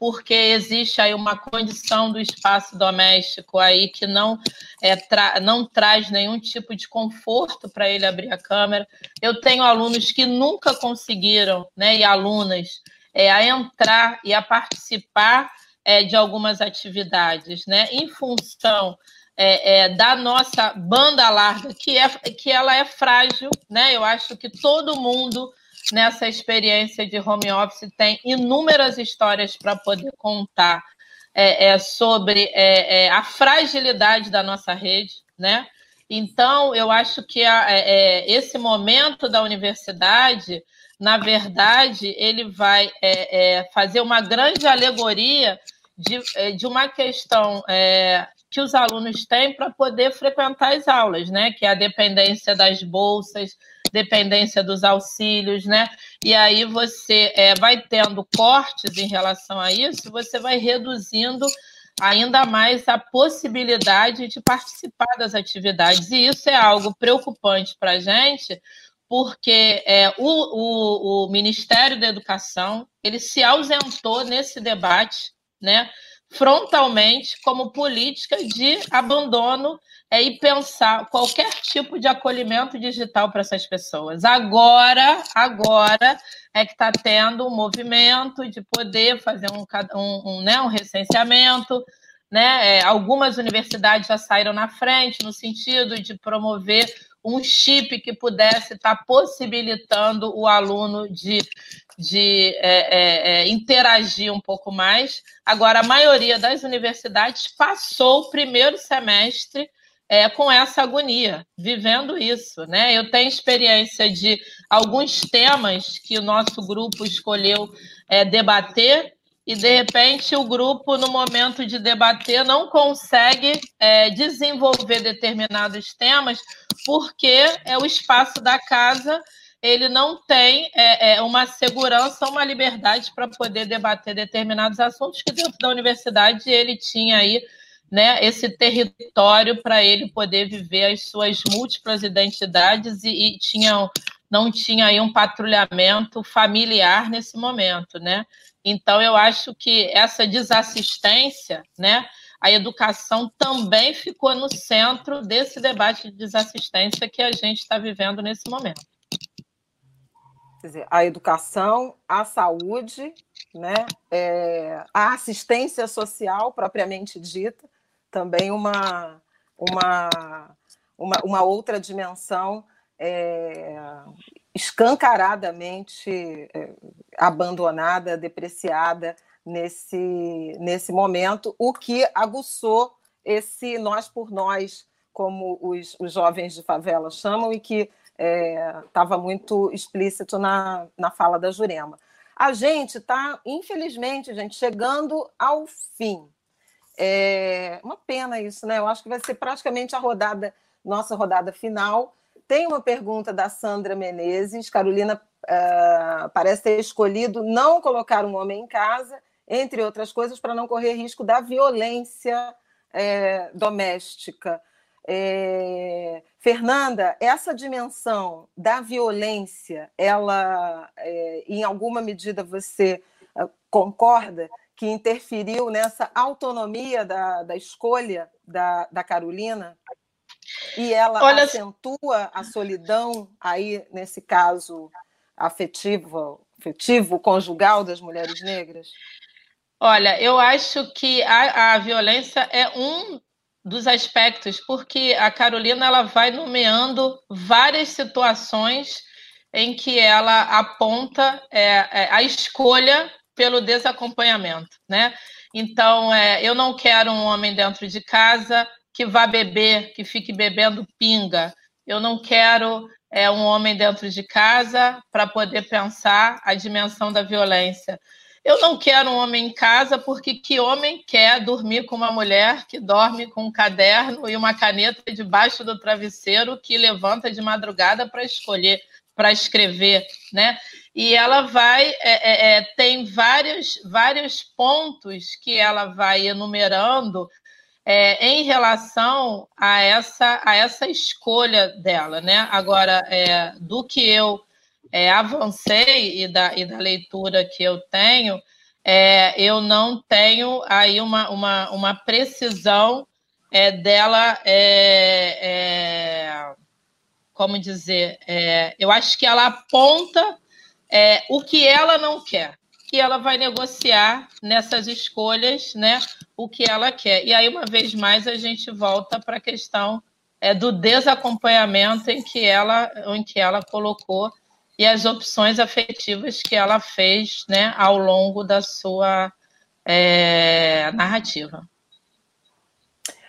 porque existe aí uma condição do espaço doméstico aí que não, é, tra não traz nenhum tipo de conforto para ele abrir a câmera. Eu tenho alunos que nunca conseguiram, né, e alunas, é, a entrar e a participar é, de algumas atividades, né, em função é, é, da nossa banda larga, que, é, que ela é frágil, né? Eu acho que todo mundo nessa experiência de home office tem inúmeras histórias para poder contar é, é sobre é, é, a fragilidade da nossa rede, né? Então, eu acho que a, é, esse momento da universidade, na verdade, ele vai fazer uma grande alegoria de, de uma questão que os alunos têm para poder frequentar as aulas, né? Que é a dependência das bolsas, dependência dos auxílios, né? E aí você é, vai tendo cortes em relação a isso, você vai reduzindo ainda mais a possibilidade de participar das atividades. E isso é algo preocupante para a gente, porque é, o, o, o Ministério da Educação ele se ausentou nesse debate, né? Frontalmente como política de abandono é, e pensar qualquer tipo de acolhimento digital para essas pessoas. Agora, agora é que está tendo um movimento de poder fazer um, um, um, né, um recenseamento. Né? É, algumas universidades já saíram na frente no sentido de promover um chip que pudesse estar possibilitando o aluno de de é, é, é, interagir um pouco mais. Agora, a maioria das universidades passou o primeiro semestre é, com essa agonia, vivendo isso. Né? Eu tenho experiência de alguns temas que o nosso grupo escolheu é, debater, e de repente o grupo, no momento de debater, não consegue é, desenvolver determinados temas, porque é o espaço da casa ele não tem é, é, uma segurança, uma liberdade para poder debater determinados assuntos que dentro da universidade ele tinha aí né, esse território para ele poder viver as suas múltiplas identidades e, e tinha, não tinha aí um patrulhamento familiar nesse momento, né? Então eu acho que essa desassistência, né, a educação também ficou no centro desse debate de desassistência que a gente está vivendo nesse momento. Dizer, a educação, a saúde, né, é, a assistência social propriamente dita, também uma, uma, uma, uma outra dimensão é, escancaradamente é, abandonada, depreciada nesse, nesse momento, o que aguçou esse nós por nós, como os, os jovens de favela chamam, e que estava é, muito explícito na, na fala da Jurema. A gente está, infelizmente, gente, chegando ao fim. É uma pena isso, né? Eu acho que vai ser praticamente a rodada, nossa rodada final. Tem uma pergunta da Sandra Menezes. Carolina uh, parece ter escolhido não colocar um homem em casa, entre outras coisas, para não correr risco da violência é, doméstica. É, Fernanda, essa dimensão da violência, ela, é, em alguma medida, você é, concorda que interferiu nessa autonomia da, da escolha da, da Carolina? E ela Olha... acentua a solidão aí, nesse caso afetivo, afetivo, conjugal das mulheres negras? Olha, eu acho que a, a violência é um dos aspectos, porque a Carolina ela vai nomeando várias situações em que ela aponta é, é, a escolha pelo desacompanhamento, né? Então, é, eu não quero um homem dentro de casa que vá beber, que fique bebendo pinga. Eu não quero é, um homem dentro de casa para poder pensar a dimensão da violência. Eu não quero um homem em casa, porque que homem quer dormir com uma mulher que dorme com um caderno e uma caneta debaixo do travesseiro que levanta de madrugada para escolher, para escrever, né? e ela vai é, é, é, tem vários vários pontos que ela vai enumerando é, em relação a essa a essa escolha dela, né? Agora é, do que eu é, avancei e da, e da leitura que eu tenho, eu não tenho aí uma, uma, uma precisão dela como dizer, eu acho que ela aponta é, o que ela não quer, que ela vai negociar nessas escolhas, né? O que ela quer. E aí, uma vez mais, a gente volta para a questão é, do desacompanhamento em que ela, em que ela colocou e as opções afetivas que ela fez, né, ao longo da sua é, narrativa.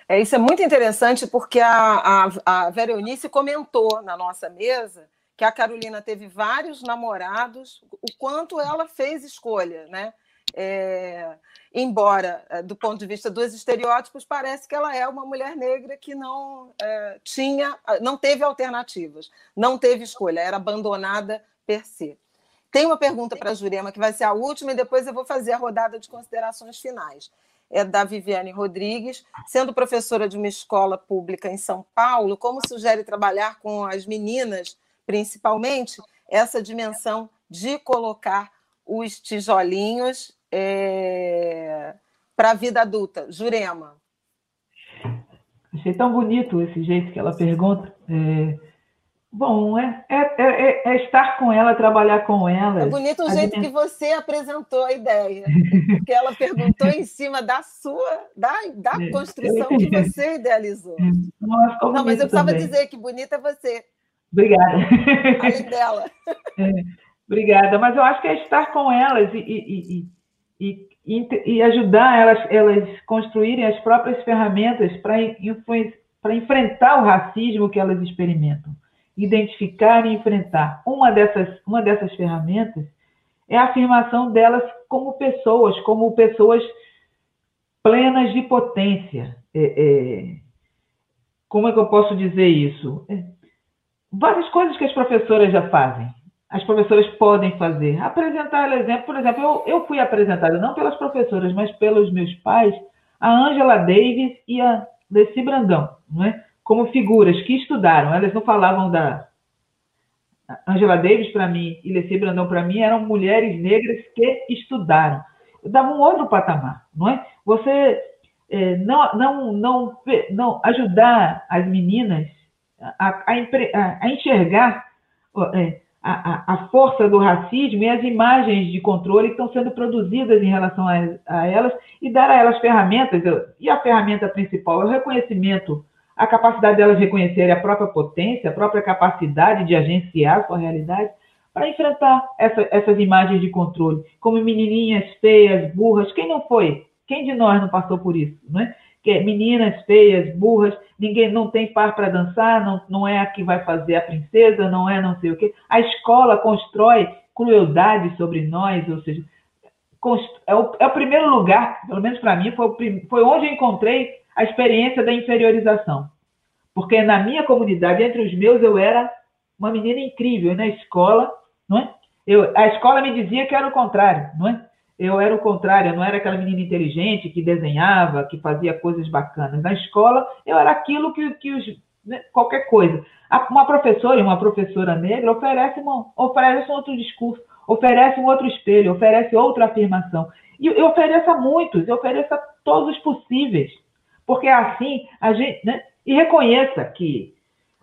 É, isso é muito interessante porque a, a, a Vera Eunice comentou na nossa mesa que a Carolina teve vários namorados, o quanto ela fez escolha, né? É, embora, é, do ponto de vista dos estereótipos, parece que ela é uma mulher negra que não é, tinha, não teve alternativas, não teve escolha, era abandonada per se. Tem uma pergunta para a Jurema, que vai ser a última, e depois eu vou fazer a rodada de considerações finais. É da Viviane Rodrigues. Sendo professora de uma escola pública em São Paulo, como sugere trabalhar com as meninas principalmente essa dimensão de colocar os tijolinhos é, para a vida adulta. Jurema. Achei tão bonito esse jeito que ela pergunta. É, bom, é, é, é, é, estar com ela, trabalhar com ela. É bonito o jeito que você apresentou a ideia, porque ela perguntou em cima da sua, da, da é, construção que você idealizou. Nossa, Não, mas eu precisava também. dizer que bonita é você. Obrigada. Além dela. *laughs* É, obrigada. Mas eu acho que é estar com elas e, e, e, e, ajudar elas, elas construírem as próprias ferramentas para enfrentar o racismo que elas experimentam. Identificar e enfrentar. Uma dessas, uma dessas ferramentas é a afirmação delas como pessoas, como pessoas plenas de potência. É, é, como é que eu posso dizer isso? É, várias coisas que as professoras já fazem. As professoras podem fazer. Apresentar exemplo, por exemplo, eu, eu fui apresentada não pelas professoras, mas pelos meus pais, a Angela Davis e a Desi Brandão, não é? como figuras que estudaram. Elas não falavam da. Angela Davis, para mim, e Leci Brandão, para mim, eram mulheres negras que estudaram. Dava um outro patamar, não é? Você é, não, não, não, não ajudar as meninas a, a, a enxergar é, a, a, força do racismo e as imagens de controle que estão sendo produzidas em relação a, a elas e dar a elas ferramentas. E a ferramenta principal é o reconhecimento, a capacidade delas reconhecerem a própria potência, a própria capacidade de agenciar sua realidade para enfrentar essa, essas imagens de controle, como menininhas feias, burras. Quem não foi? Quem de nós não passou por isso? Não é? É meninas feias, burras, ninguém não tem par para dançar, não, não é a que vai fazer a princesa, não é não sei o quê. A escola constrói crueldade sobre nós, ou seja, é o, é o primeiro lugar, pelo menos para mim, foi, foi onde eu encontrei a experiência da inferiorização. Porque na minha comunidade, entre os meus, eu era uma menina incrível. na escola, não é? Eu, a escola me dizia que era o contrário, não é? Eu era o contrário, eu não era aquela menina inteligente que desenhava, que fazia coisas bacanas. Na escola, eu era aquilo que, que os, né, qualquer coisa. Uma professora e uma professora negra oferece, uma, oferece um outro discurso, oferece um outro espelho, oferece outra afirmação. E eu ofereço a muitos, eu ofereço a todos os possíveis. Porque assim, a gente. Né, e reconheça que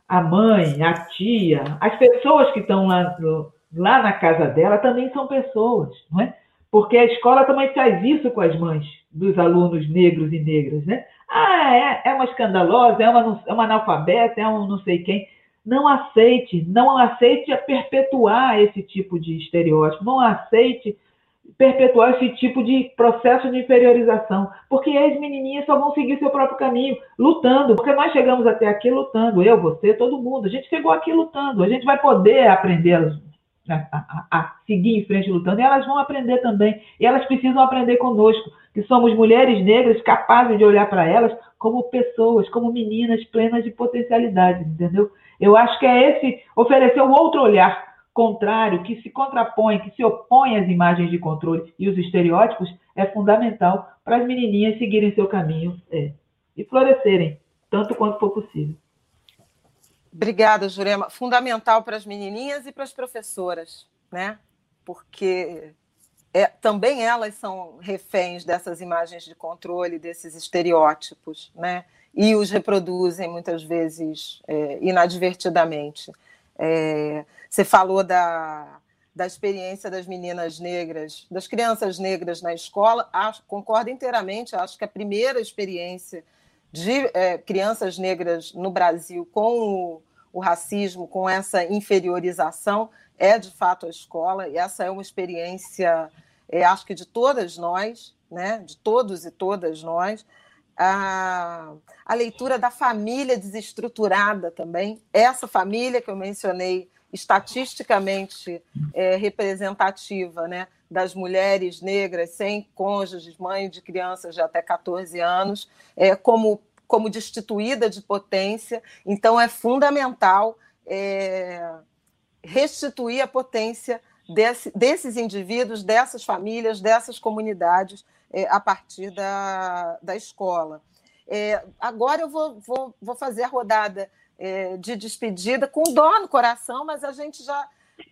a mãe, a tia, as pessoas que estão lá, lá na casa dela também são pessoas, não é? Porque a escola também faz isso com as mães dos alunos negros e negras, né? Ah, é, é uma escandalosa, é uma, é uma analfabeta, é um não sei quem. Não aceite, não aceite perpetuar esse tipo de estereótipo, não aceite perpetuar esse tipo de processo de inferiorização, porque as menininhas só vão seguir seu próprio caminho, lutando, porque nós chegamos até aqui lutando, eu, você, todo mundo, a gente chegou aqui lutando, a gente vai poder aprender a, a, seguir em frente lutando, e elas vão aprender também. E elas precisam aprender conosco, que somos mulheres negras capazes de olhar para elas como pessoas, como meninas plenas de potencialidade, entendeu? Eu acho que é esse oferecer um outro olhar contrário, que se contrapõe, que se opõe às imagens de controle e os estereótipos, é fundamental para as menininhas seguirem seu caminho é, e florescerem, tanto quanto for possível. Obrigada, Jurema. Fundamental para as menininhas e para as professoras, né? Porque é, também elas são reféns dessas imagens de controle, desses estereótipos, né? E os reproduzem muitas vezes é, inadvertidamente. É, você falou da, da experiência das meninas negras, das crianças negras na escola. Acho, concordo inteiramente, acho que a primeira experiência de é, crianças negras no Brasil com o, o, racismo, com essa inferiorização, é de fato a escola, e essa é uma experiência, é, acho que de todas nós, né, de todos e todas nós. A, a leitura da família desestruturada também, essa família que eu mencionei estatisticamente é, representativa né, das mulheres negras sem cônjuges, mãe de crianças de até 14 anos, é, como, como destituída de potência. Então, é fundamental é, restituir a potência desse, desses indivíduos, dessas famílias, dessas comunidades, é, a partir da, da escola. É, agora eu vou, vou, vou fazer a rodada é, de despedida, com dó no coração, mas a gente já.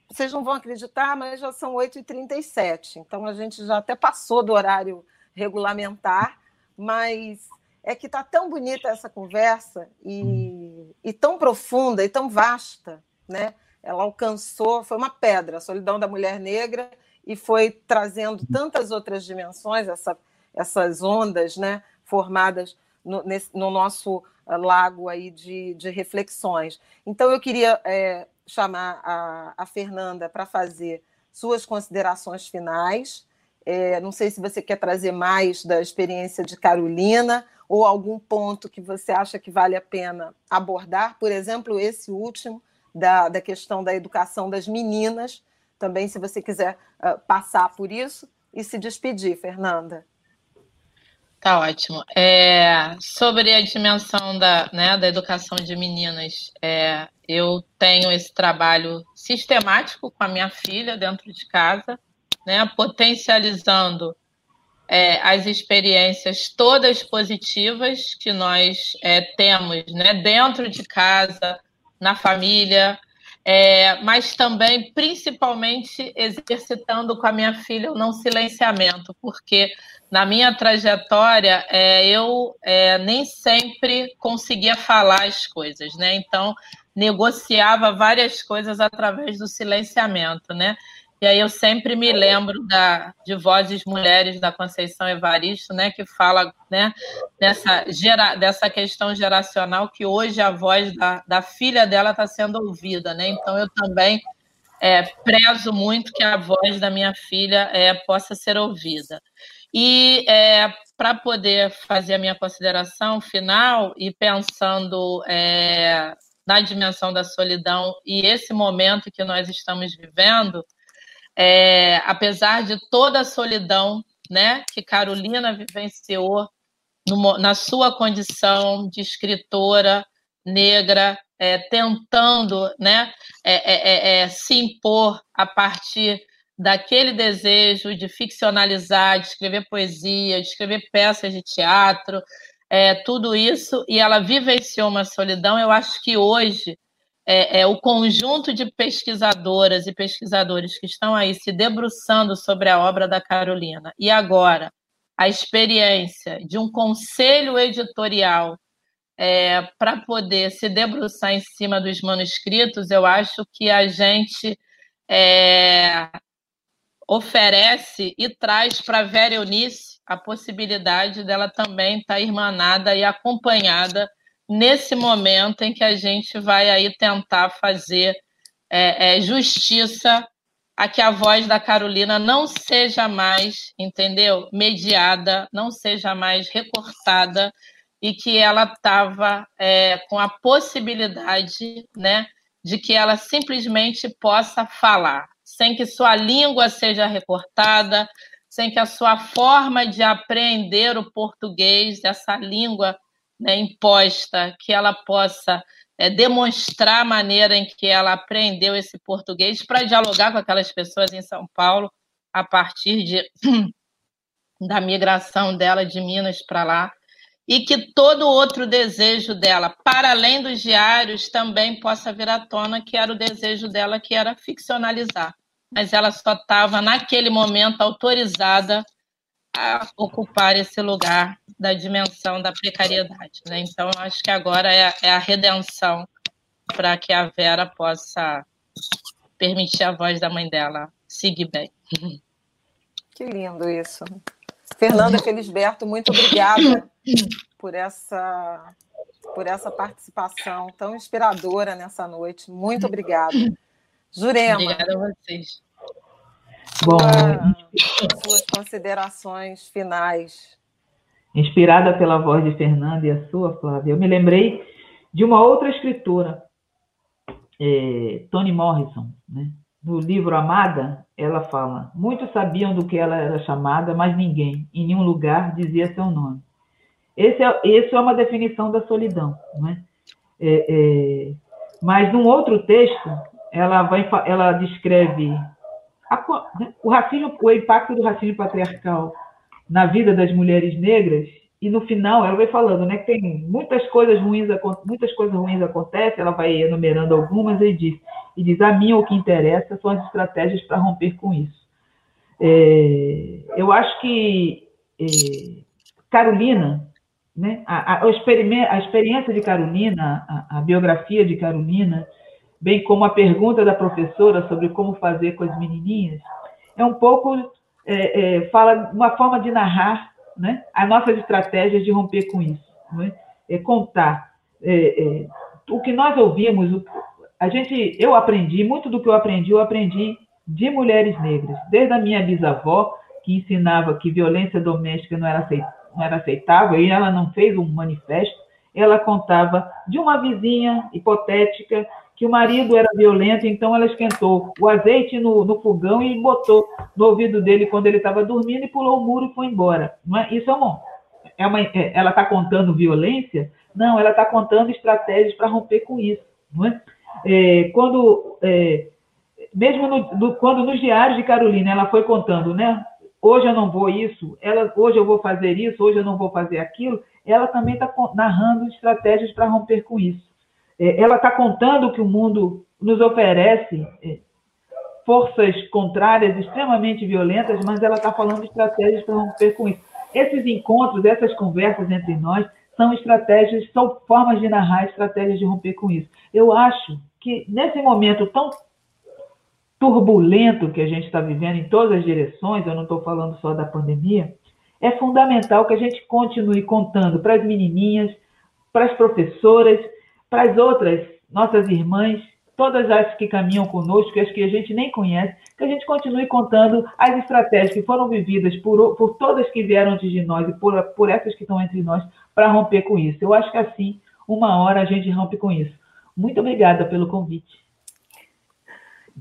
Vocês não vão acreditar, mas já são 8h37, então a gente já até passou do horário regulamentar, mas é que está tão bonita essa conversa e, e tão profunda e tão vasta, né? Ela alcançou, foi uma pedra, a solidão da mulher negra, e foi trazendo tantas outras dimensões, essa, essas ondas né, formadas no, nesse, no nosso lago aí de, de reflexões. Então, eu queria é, chamar a, a Fernanda para fazer suas considerações finais. É, não sei se você quer trazer mais da experiência de Carolina ou algum ponto que você acha que vale a pena abordar, por exemplo, esse último da, da questão da educação das meninas. Também, se você quiser uh, passar por isso e se despedir, Fernanda. Tá ótimo. É, sobre a dimensão da, né, da educação de meninas, é, eu tenho esse trabalho sistemático com a minha filha dentro de casa, né, potencializando é, as experiências todas positivas que nós é, temos né, dentro de casa, na família, é, mas também, principalmente, exercitando com a minha filha o não silenciamento, porque na minha trajetória, é, eu é, nem sempre conseguia falar as coisas, né? Então, negociava várias coisas através do silenciamento, né? E aí eu sempre me lembro da, de Vozes Mulheres da Conceição Evaristo, né, que fala né, dessa, gera, dessa questão geracional que hoje a voz da, da filha dela está sendo ouvida. Né? Então eu também é, prezo muito que a voz da minha filha é, possa ser ouvida. E é, para poder fazer a minha consideração final e pensando é, na dimensão da solidão e esse momento que nós estamos vivendo, é, apesar de toda a solidão né, que Carolina vivenciou na sua condição de escritora negra, é, tentando né, é, é, é, se impor a partir daquele desejo de ficcionalizar, de escrever poesia, de escrever peças de teatro, é, tudo isso, e ela vivenciou uma solidão. Eu acho que hoje é, é, o conjunto de pesquisadoras e pesquisadores que estão aí se debruçando sobre a obra da Carolina, e agora a experiência de um conselho editorial é, para poder se debruçar em cima dos manuscritos, eu acho que a gente é, oferece e traz para a Vera Eunice a possibilidade dela também estar tá irmanada e acompanhada nesse momento em que a gente vai aí tentar fazer é, é, justiça a que a voz da Carolina não seja mais, entendeu? Mediada, não seja mais recortada e que ela estava é, com a possibilidade, né, de que ela simplesmente possa falar sem que sua língua seja recortada, sem que a sua forma de aprender o português, essa língua né, imposta, que ela possa é, demonstrar a maneira em que ela aprendeu esse português para dialogar com aquelas pessoas em São Paulo a partir de, *clears throat* da migração dela de Minas para lá e que todo outro desejo dela, para além dos diários, também possa vir à tona, que era o desejo dela, que era ficcionalizar. Mas ela só estava, naquele momento, autorizada a ocupar esse lugar da dimensão da precariedade. Né? Então, acho que agora é, é a redenção para que a Vera possa permitir a voz da mãe dela seguir bem. Que lindo isso. Fernanda Felisberto, muito obrigada por essa por essa participação tão inspiradora nessa noite. Muito obrigada. Jurema. Obrigada a vocês. Bom, suas considerações finais. Inspirada pela voz de Fernanda e a sua, Flávia, eu me lembrei de uma outra escritora, é, Toni Morrison, né? no livro Amada, ela fala: Muitos sabiam do que ela era chamada, mas ninguém, em nenhum lugar, dizia seu nome. Esse é, esse é uma definição da solidão. Não é? É, é, mas, num outro texto, ela, vai, ela descreve a, o, racismo, o impacto do racismo patriarcal na vida das mulheres negras e no final ela vai falando, né, que tem muitas coisas ruins, muitas coisas ruins acontecem, ela vai enumerando algumas e diz, e diz a mim o que interessa são as estratégias para romper com isso. É, eu acho que é, Carolina, né, a, a, a, experiência de Carolina, a, a biografia de Carolina, bem como a pergunta da professora sobre como fazer com as menininhas, é um pouco é, é, fala uma forma de narrar né, as nossas estratégias de romper com isso, né? é contar é, é, o que nós ouvimos, a gente, eu aprendi muito do que eu aprendi, eu aprendi de mulheres negras, desde a minha bisavó que ensinava que violência doméstica não era, aceitável, não era aceitável e ela não fez um manifesto, ela contava de uma vizinha hipotética que o marido era violento, então ela esquentou o azeite no, no fogão e botou no ouvido dele quando ele estava dormindo e pulou o muro e foi embora. É? Isso é uma, é uma é, ela está contando violência? Não, ela está contando estratégias para romper com isso. É? é quando, é, mesmo no, do, quando nos diários de Carolina ela foi contando, né? Hoje eu não vou isso, ela, hoje eu vou fazer isso, hoje eu não vou fazer aquilo. Ela também está narrando estratégias para romper com isso. É, ela está contando que o mundo nos oferece é, forças contrárias extremamente violentas, mas ela está falando de estratégias para romper com isso. Esses encontros, essas conversas entre nós, são estratégias, são formas de narrar estratégias de romper com isso. Eu acho que nesse momento tão turbulento que a gente está vivendo em todas as direções, eu não estou falando só da pandemia, é fundamental que a gente continue contando para as menininhas, para as professoras, para as outras, nossas irmãs, todas as que caminham conosco, as que a gente nem conhece, que a gente continue contando as estratégias que foram vividas por, por todas que vieram antes de nós e por, por essas que estão entre nós para romper com isso. Eu acho que assim, uma hora a gente rompe com isso. Muito obrigada pelo convite.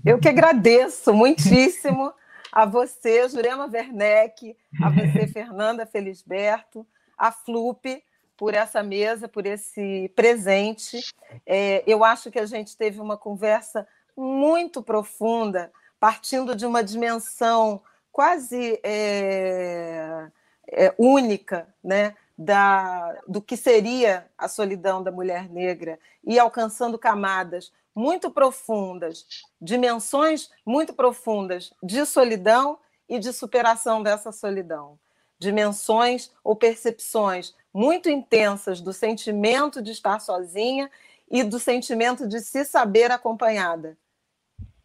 Eu que agradeço muitíssimo a você, Jurema Werneck, a você, *laughs* Fernanda Felisberto, a Flupe, por essa mesa, por esse presente. É, eu acho que a gente teve uma conversa muito profunda, partindo de uma dimensão quase é, é, única, né? Da, do que seria a solidão da mulher negra e alcançando camadas muito profundas, dimensões muito profundas de solidão e de superação dessa solidão, dimensões ou percepções muito intensas do sentimento de estar sozinha e do sentimento de se saber acompanhada,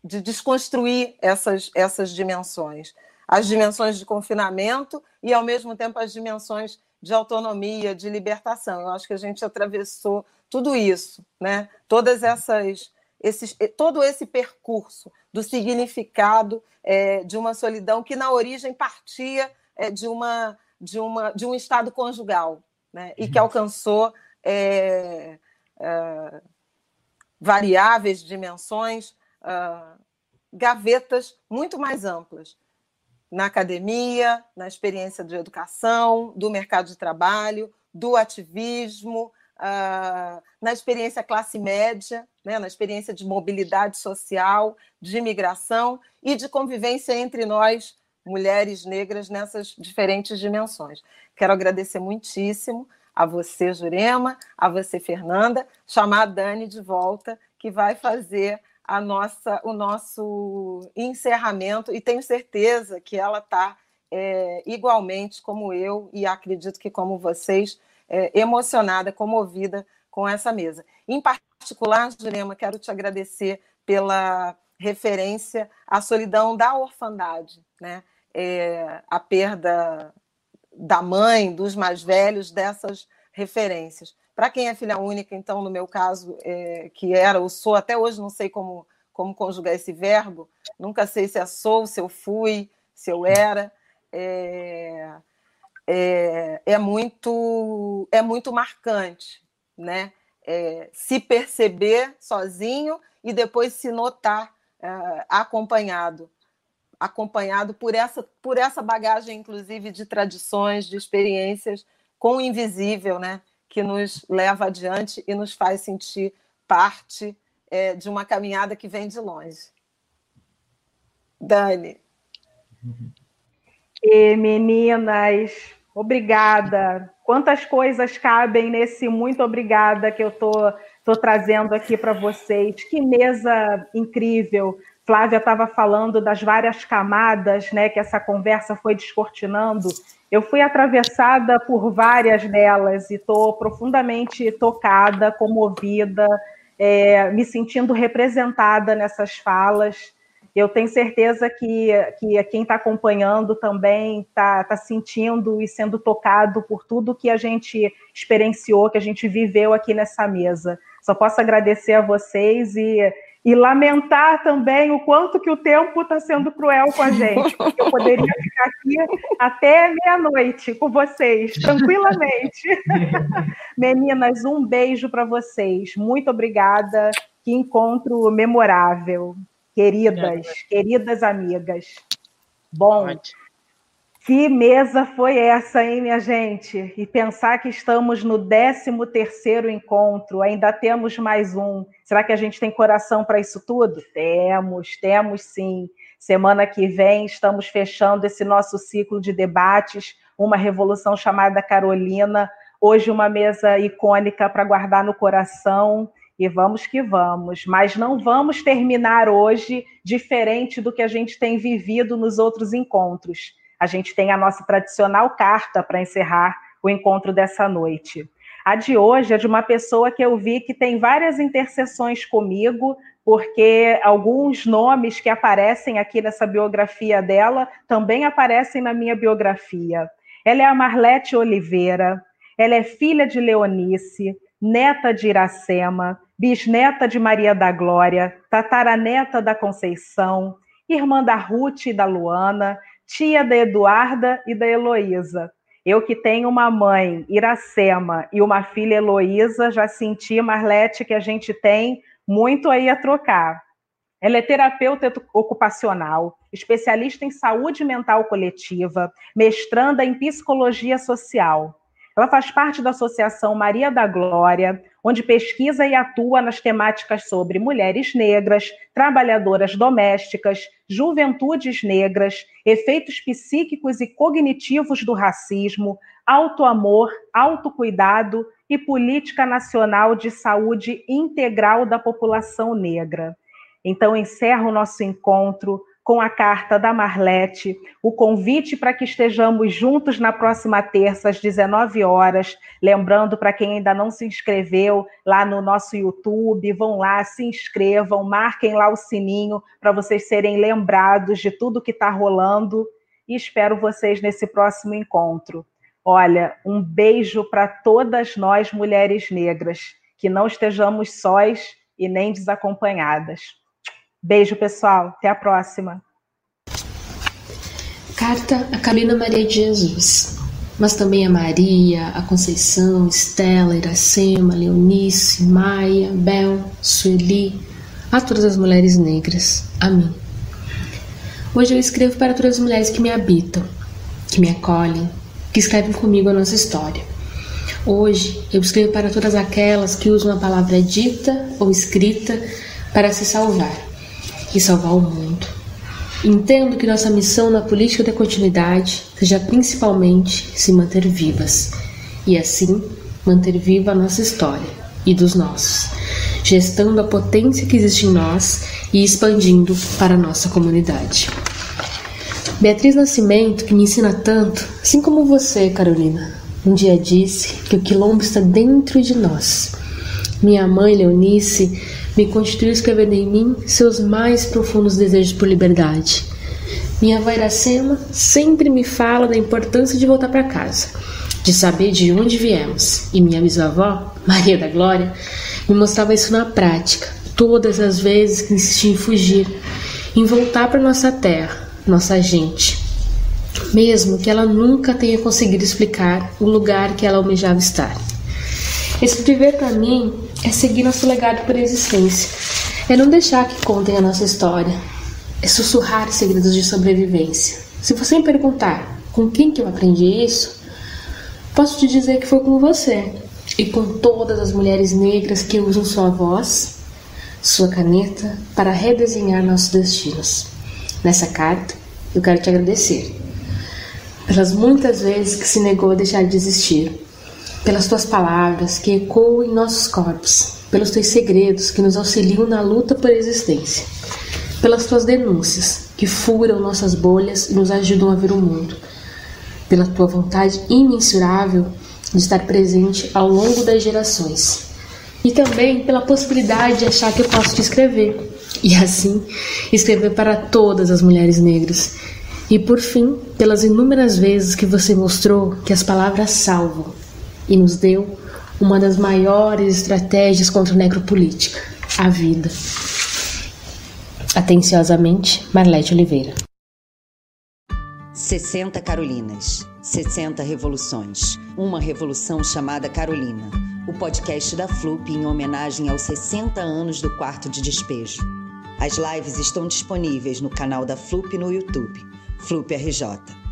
de desconstruir essas, essas dimensões. As dimensões de confinamento e, ao mesmo tempo, as dimensões de autonomia, de libertação. Eu acho que a gente atravessou tudo isso, né? Todas essas, esses, todo esse percurso do significado é, de uma solidão que na origem partia é, de uma de uma de um estado conjugal, né? e que uhum. alcançou é, é, variáveis, dimensões, uh, gavetas muito mais amplas na academia, na experiência de educação, do mercado de trabalho, do ativismo, uh, na experiência classe média, né, na experiência de mobilidade social, de imigração e de convivência entre nós, mulheres negras, nessas diferentes dimensões. Quero agradecer muitíssimo a você, Jurema, a você, Fernanda, chamar a Dani de volta, que vai fazer a nossa, o nosso encerramento, e tenho certeza que ela está é, igualmente como eu, e acredito que como vocês, é, emocionada, comovida com essa mesa. Em particular, Jurema, quero te agradecer pela referência à solidão da orfandade, né? É, a perda da mãe, dos mais velhos, dessas referências. Para quem é filha única, então, no meu caso, é, que era ou sou, até hoje não sei como, como conjugar esse verbo, nunca sei se é sou, se eu fui, se eu era. É, é, é, muito é muito marcante, né? É, se perceber sozinho e depois se notar é, acompanhado, acompanhado por essa por essa bagagem, inclusive de tradições, de experiências com o invisível, né? Que nos leva adiante e nos faz sentir parte é, de uma caminhada que vem de longe. Dani. E meninas, obrigada. Quantas coisas cabem nesse muito obrigada que eu tô, tô trazendo aqui para vocês. Que mesa incrível. Flávia estava falando das várias camadas, né, que essa conversa foi descortinando. Eu fui atravessada por várias delas e estou profundamente tocada, comovida, é, me sentindo representada nessas falas. Eu tenho certeza que, que quem está acompanhando também está tá sentindo e sendo tocado por tudo que a gente experienciou, que a gente viveu aqui nessa mesa. Só posso agradecer a vocês e, e lamentar também o quanto que o tempo está sendo cruel com a gente. Porque eu poderia ficar aqui até meia-noite com vocês, tranquilamente. *laughs* Meninas, um beijo para vocês. Muito obrigada. Que encontro memorável. Queridas, queridas amigas. Bom, que mesa foi essa, hein, minha gente? E pensar que estamos no 13 terceiro encontro, ainda temos mais um. Será que a gente tem coração para isso tudo? Temos, temos sim. Semana que vem estamos fechando esse nosso ciclo de debates, uma revolução chamada Carolina. Hoje uma mesa icônica para guardar no coração e vamos que vamos, mas não vamos terminar hoje diferente do que a gente tem vivido nos outros encontros. A gente tem a nossa tradicional carta para encerrar o encontro dessa noite. A de hoje é de uma pessoa que eu vi que tem várias interseções comigo, porque alguns nomes que aparecem aqui nessa biografia dela também aparecem na minha biografia. Ela é a Marlete Oliveira, ela é filha de Leonice, neta de Iracema, bisneta de Maria da Glória, tataraneta da Conceição, irmã da Ruth e da Luana, tia da Eduarda e da Heloísa. Eu que tenho uma mãe, Iracema, e uma filha, Heloísa, já senti, Marlete, que a gente tem muito aí a trocar. Ela é terapeuta ocupacional, especialista em saúde mental coletiva, mestranda em psicologia social. Ela faz parte da Associação Maria da Glória, onde pesquisa e atua nas temáticas sobre mulheres negras, trabalhadoras domésticas, juventudes negras, efeitos psíquicos e cognitivos do racismo, autoamor, autocuidado e política nacional de saúde integral da população negra. Então, encerro o nosso encontro com a carta da Marlete, o convite para que estejamos juntos na próxima terça, às 19 horas. Lembrando, para quem ainda não se inscreveu lá no nosso YouTube, vão lá, se inscrevam, marquem lá o sininho para vocês serem lembrados de tudo que está rolando. E espero vocês nesse próximo encontro. Olha, um beijo para todas nós, mulheres negras, que não estejamos sós e nem desacompanhadas. Beijo, pessoal. Até a próxima. Carta a Carolina Maria de Jesus, mas também a Maria, a Conceição, Estela, Iracema, Leonice, Maia, Bel, Sueli, a todas as mulheres negras. Amém. Hoje eu escrevo para todas as mulheres que me habitam, que me acolhem, que escrevem comigo a nossa história. Hoje eu escrevo para todas aquelas que usam a palavra dita ou escrita para se salvar e salvar o mundo. Entendo que nossa missão na política da continuidade seja principalmente se manter vivas e assim manter viva a nossa história e dos nossos, gestando a potência que existe em nós e expandindo para a nossa comunidade. Beatriz Nascimento, que me ensina tanto, assim como você, Carolina, um dia disse que o quilombo está dentro de nós. Minha mãe, Leonice, me constituiu escrevendo em mim seus mais profundos desejos por liberdade. Minha avó Iracema sempre me fala da importância de voltar para casa, de saber de onde viemos. E minha bisavó, *laughs* Maria da Glória, me mostrava isso na prática, todas as vezes que insisti em fugir, em voltar para nossa terra, nossa gente. Mesmo que ela nunca tenha conseguido explicar o lugar que ela almejava estar. Escrever para mim é seguir nosso legado por existência, é não deixar que contem a nossa história, é sussurrar segredos de sobrevivência. Se você me perguntar com quem que eu aprendi isso, posso te dizer que foi com você e com todas as mulheres negras que usam sua voz, sua caneta para redesenhar nossos destinos. Nessa carta, eu quero te agradecer pelas muitas vezes que se negou a deixar de existir pelas tuas palavras que ecoam em nossos corpos, pelos teus segredos que nos auxiliam na luta por existência, pelas tuas denúncias que furam nossas bolhas e nos ajudam a ver o mundo, pela tua vontade imensurável de estar presente ao longo das gerações. E também pela possibilidade de achar que eu posso te escrever. E assim, escrever para todas as mulheres negras. E por fim, pelas inúmeras vezes que você mostrou que as palavras salvam e nos deu uma das maiores estratégias contra a necropolítica, a vida. Atenciosamente, Marlete Oliveira. 60 Carolinas, 60 revoluções. Uma revolução chamada Carolina. O podcast da FLUP em homenagem aos 60 anos do quarto de despejo. As lives estão disponíveis no canal da FLUP no YouTube, FLUP RJ.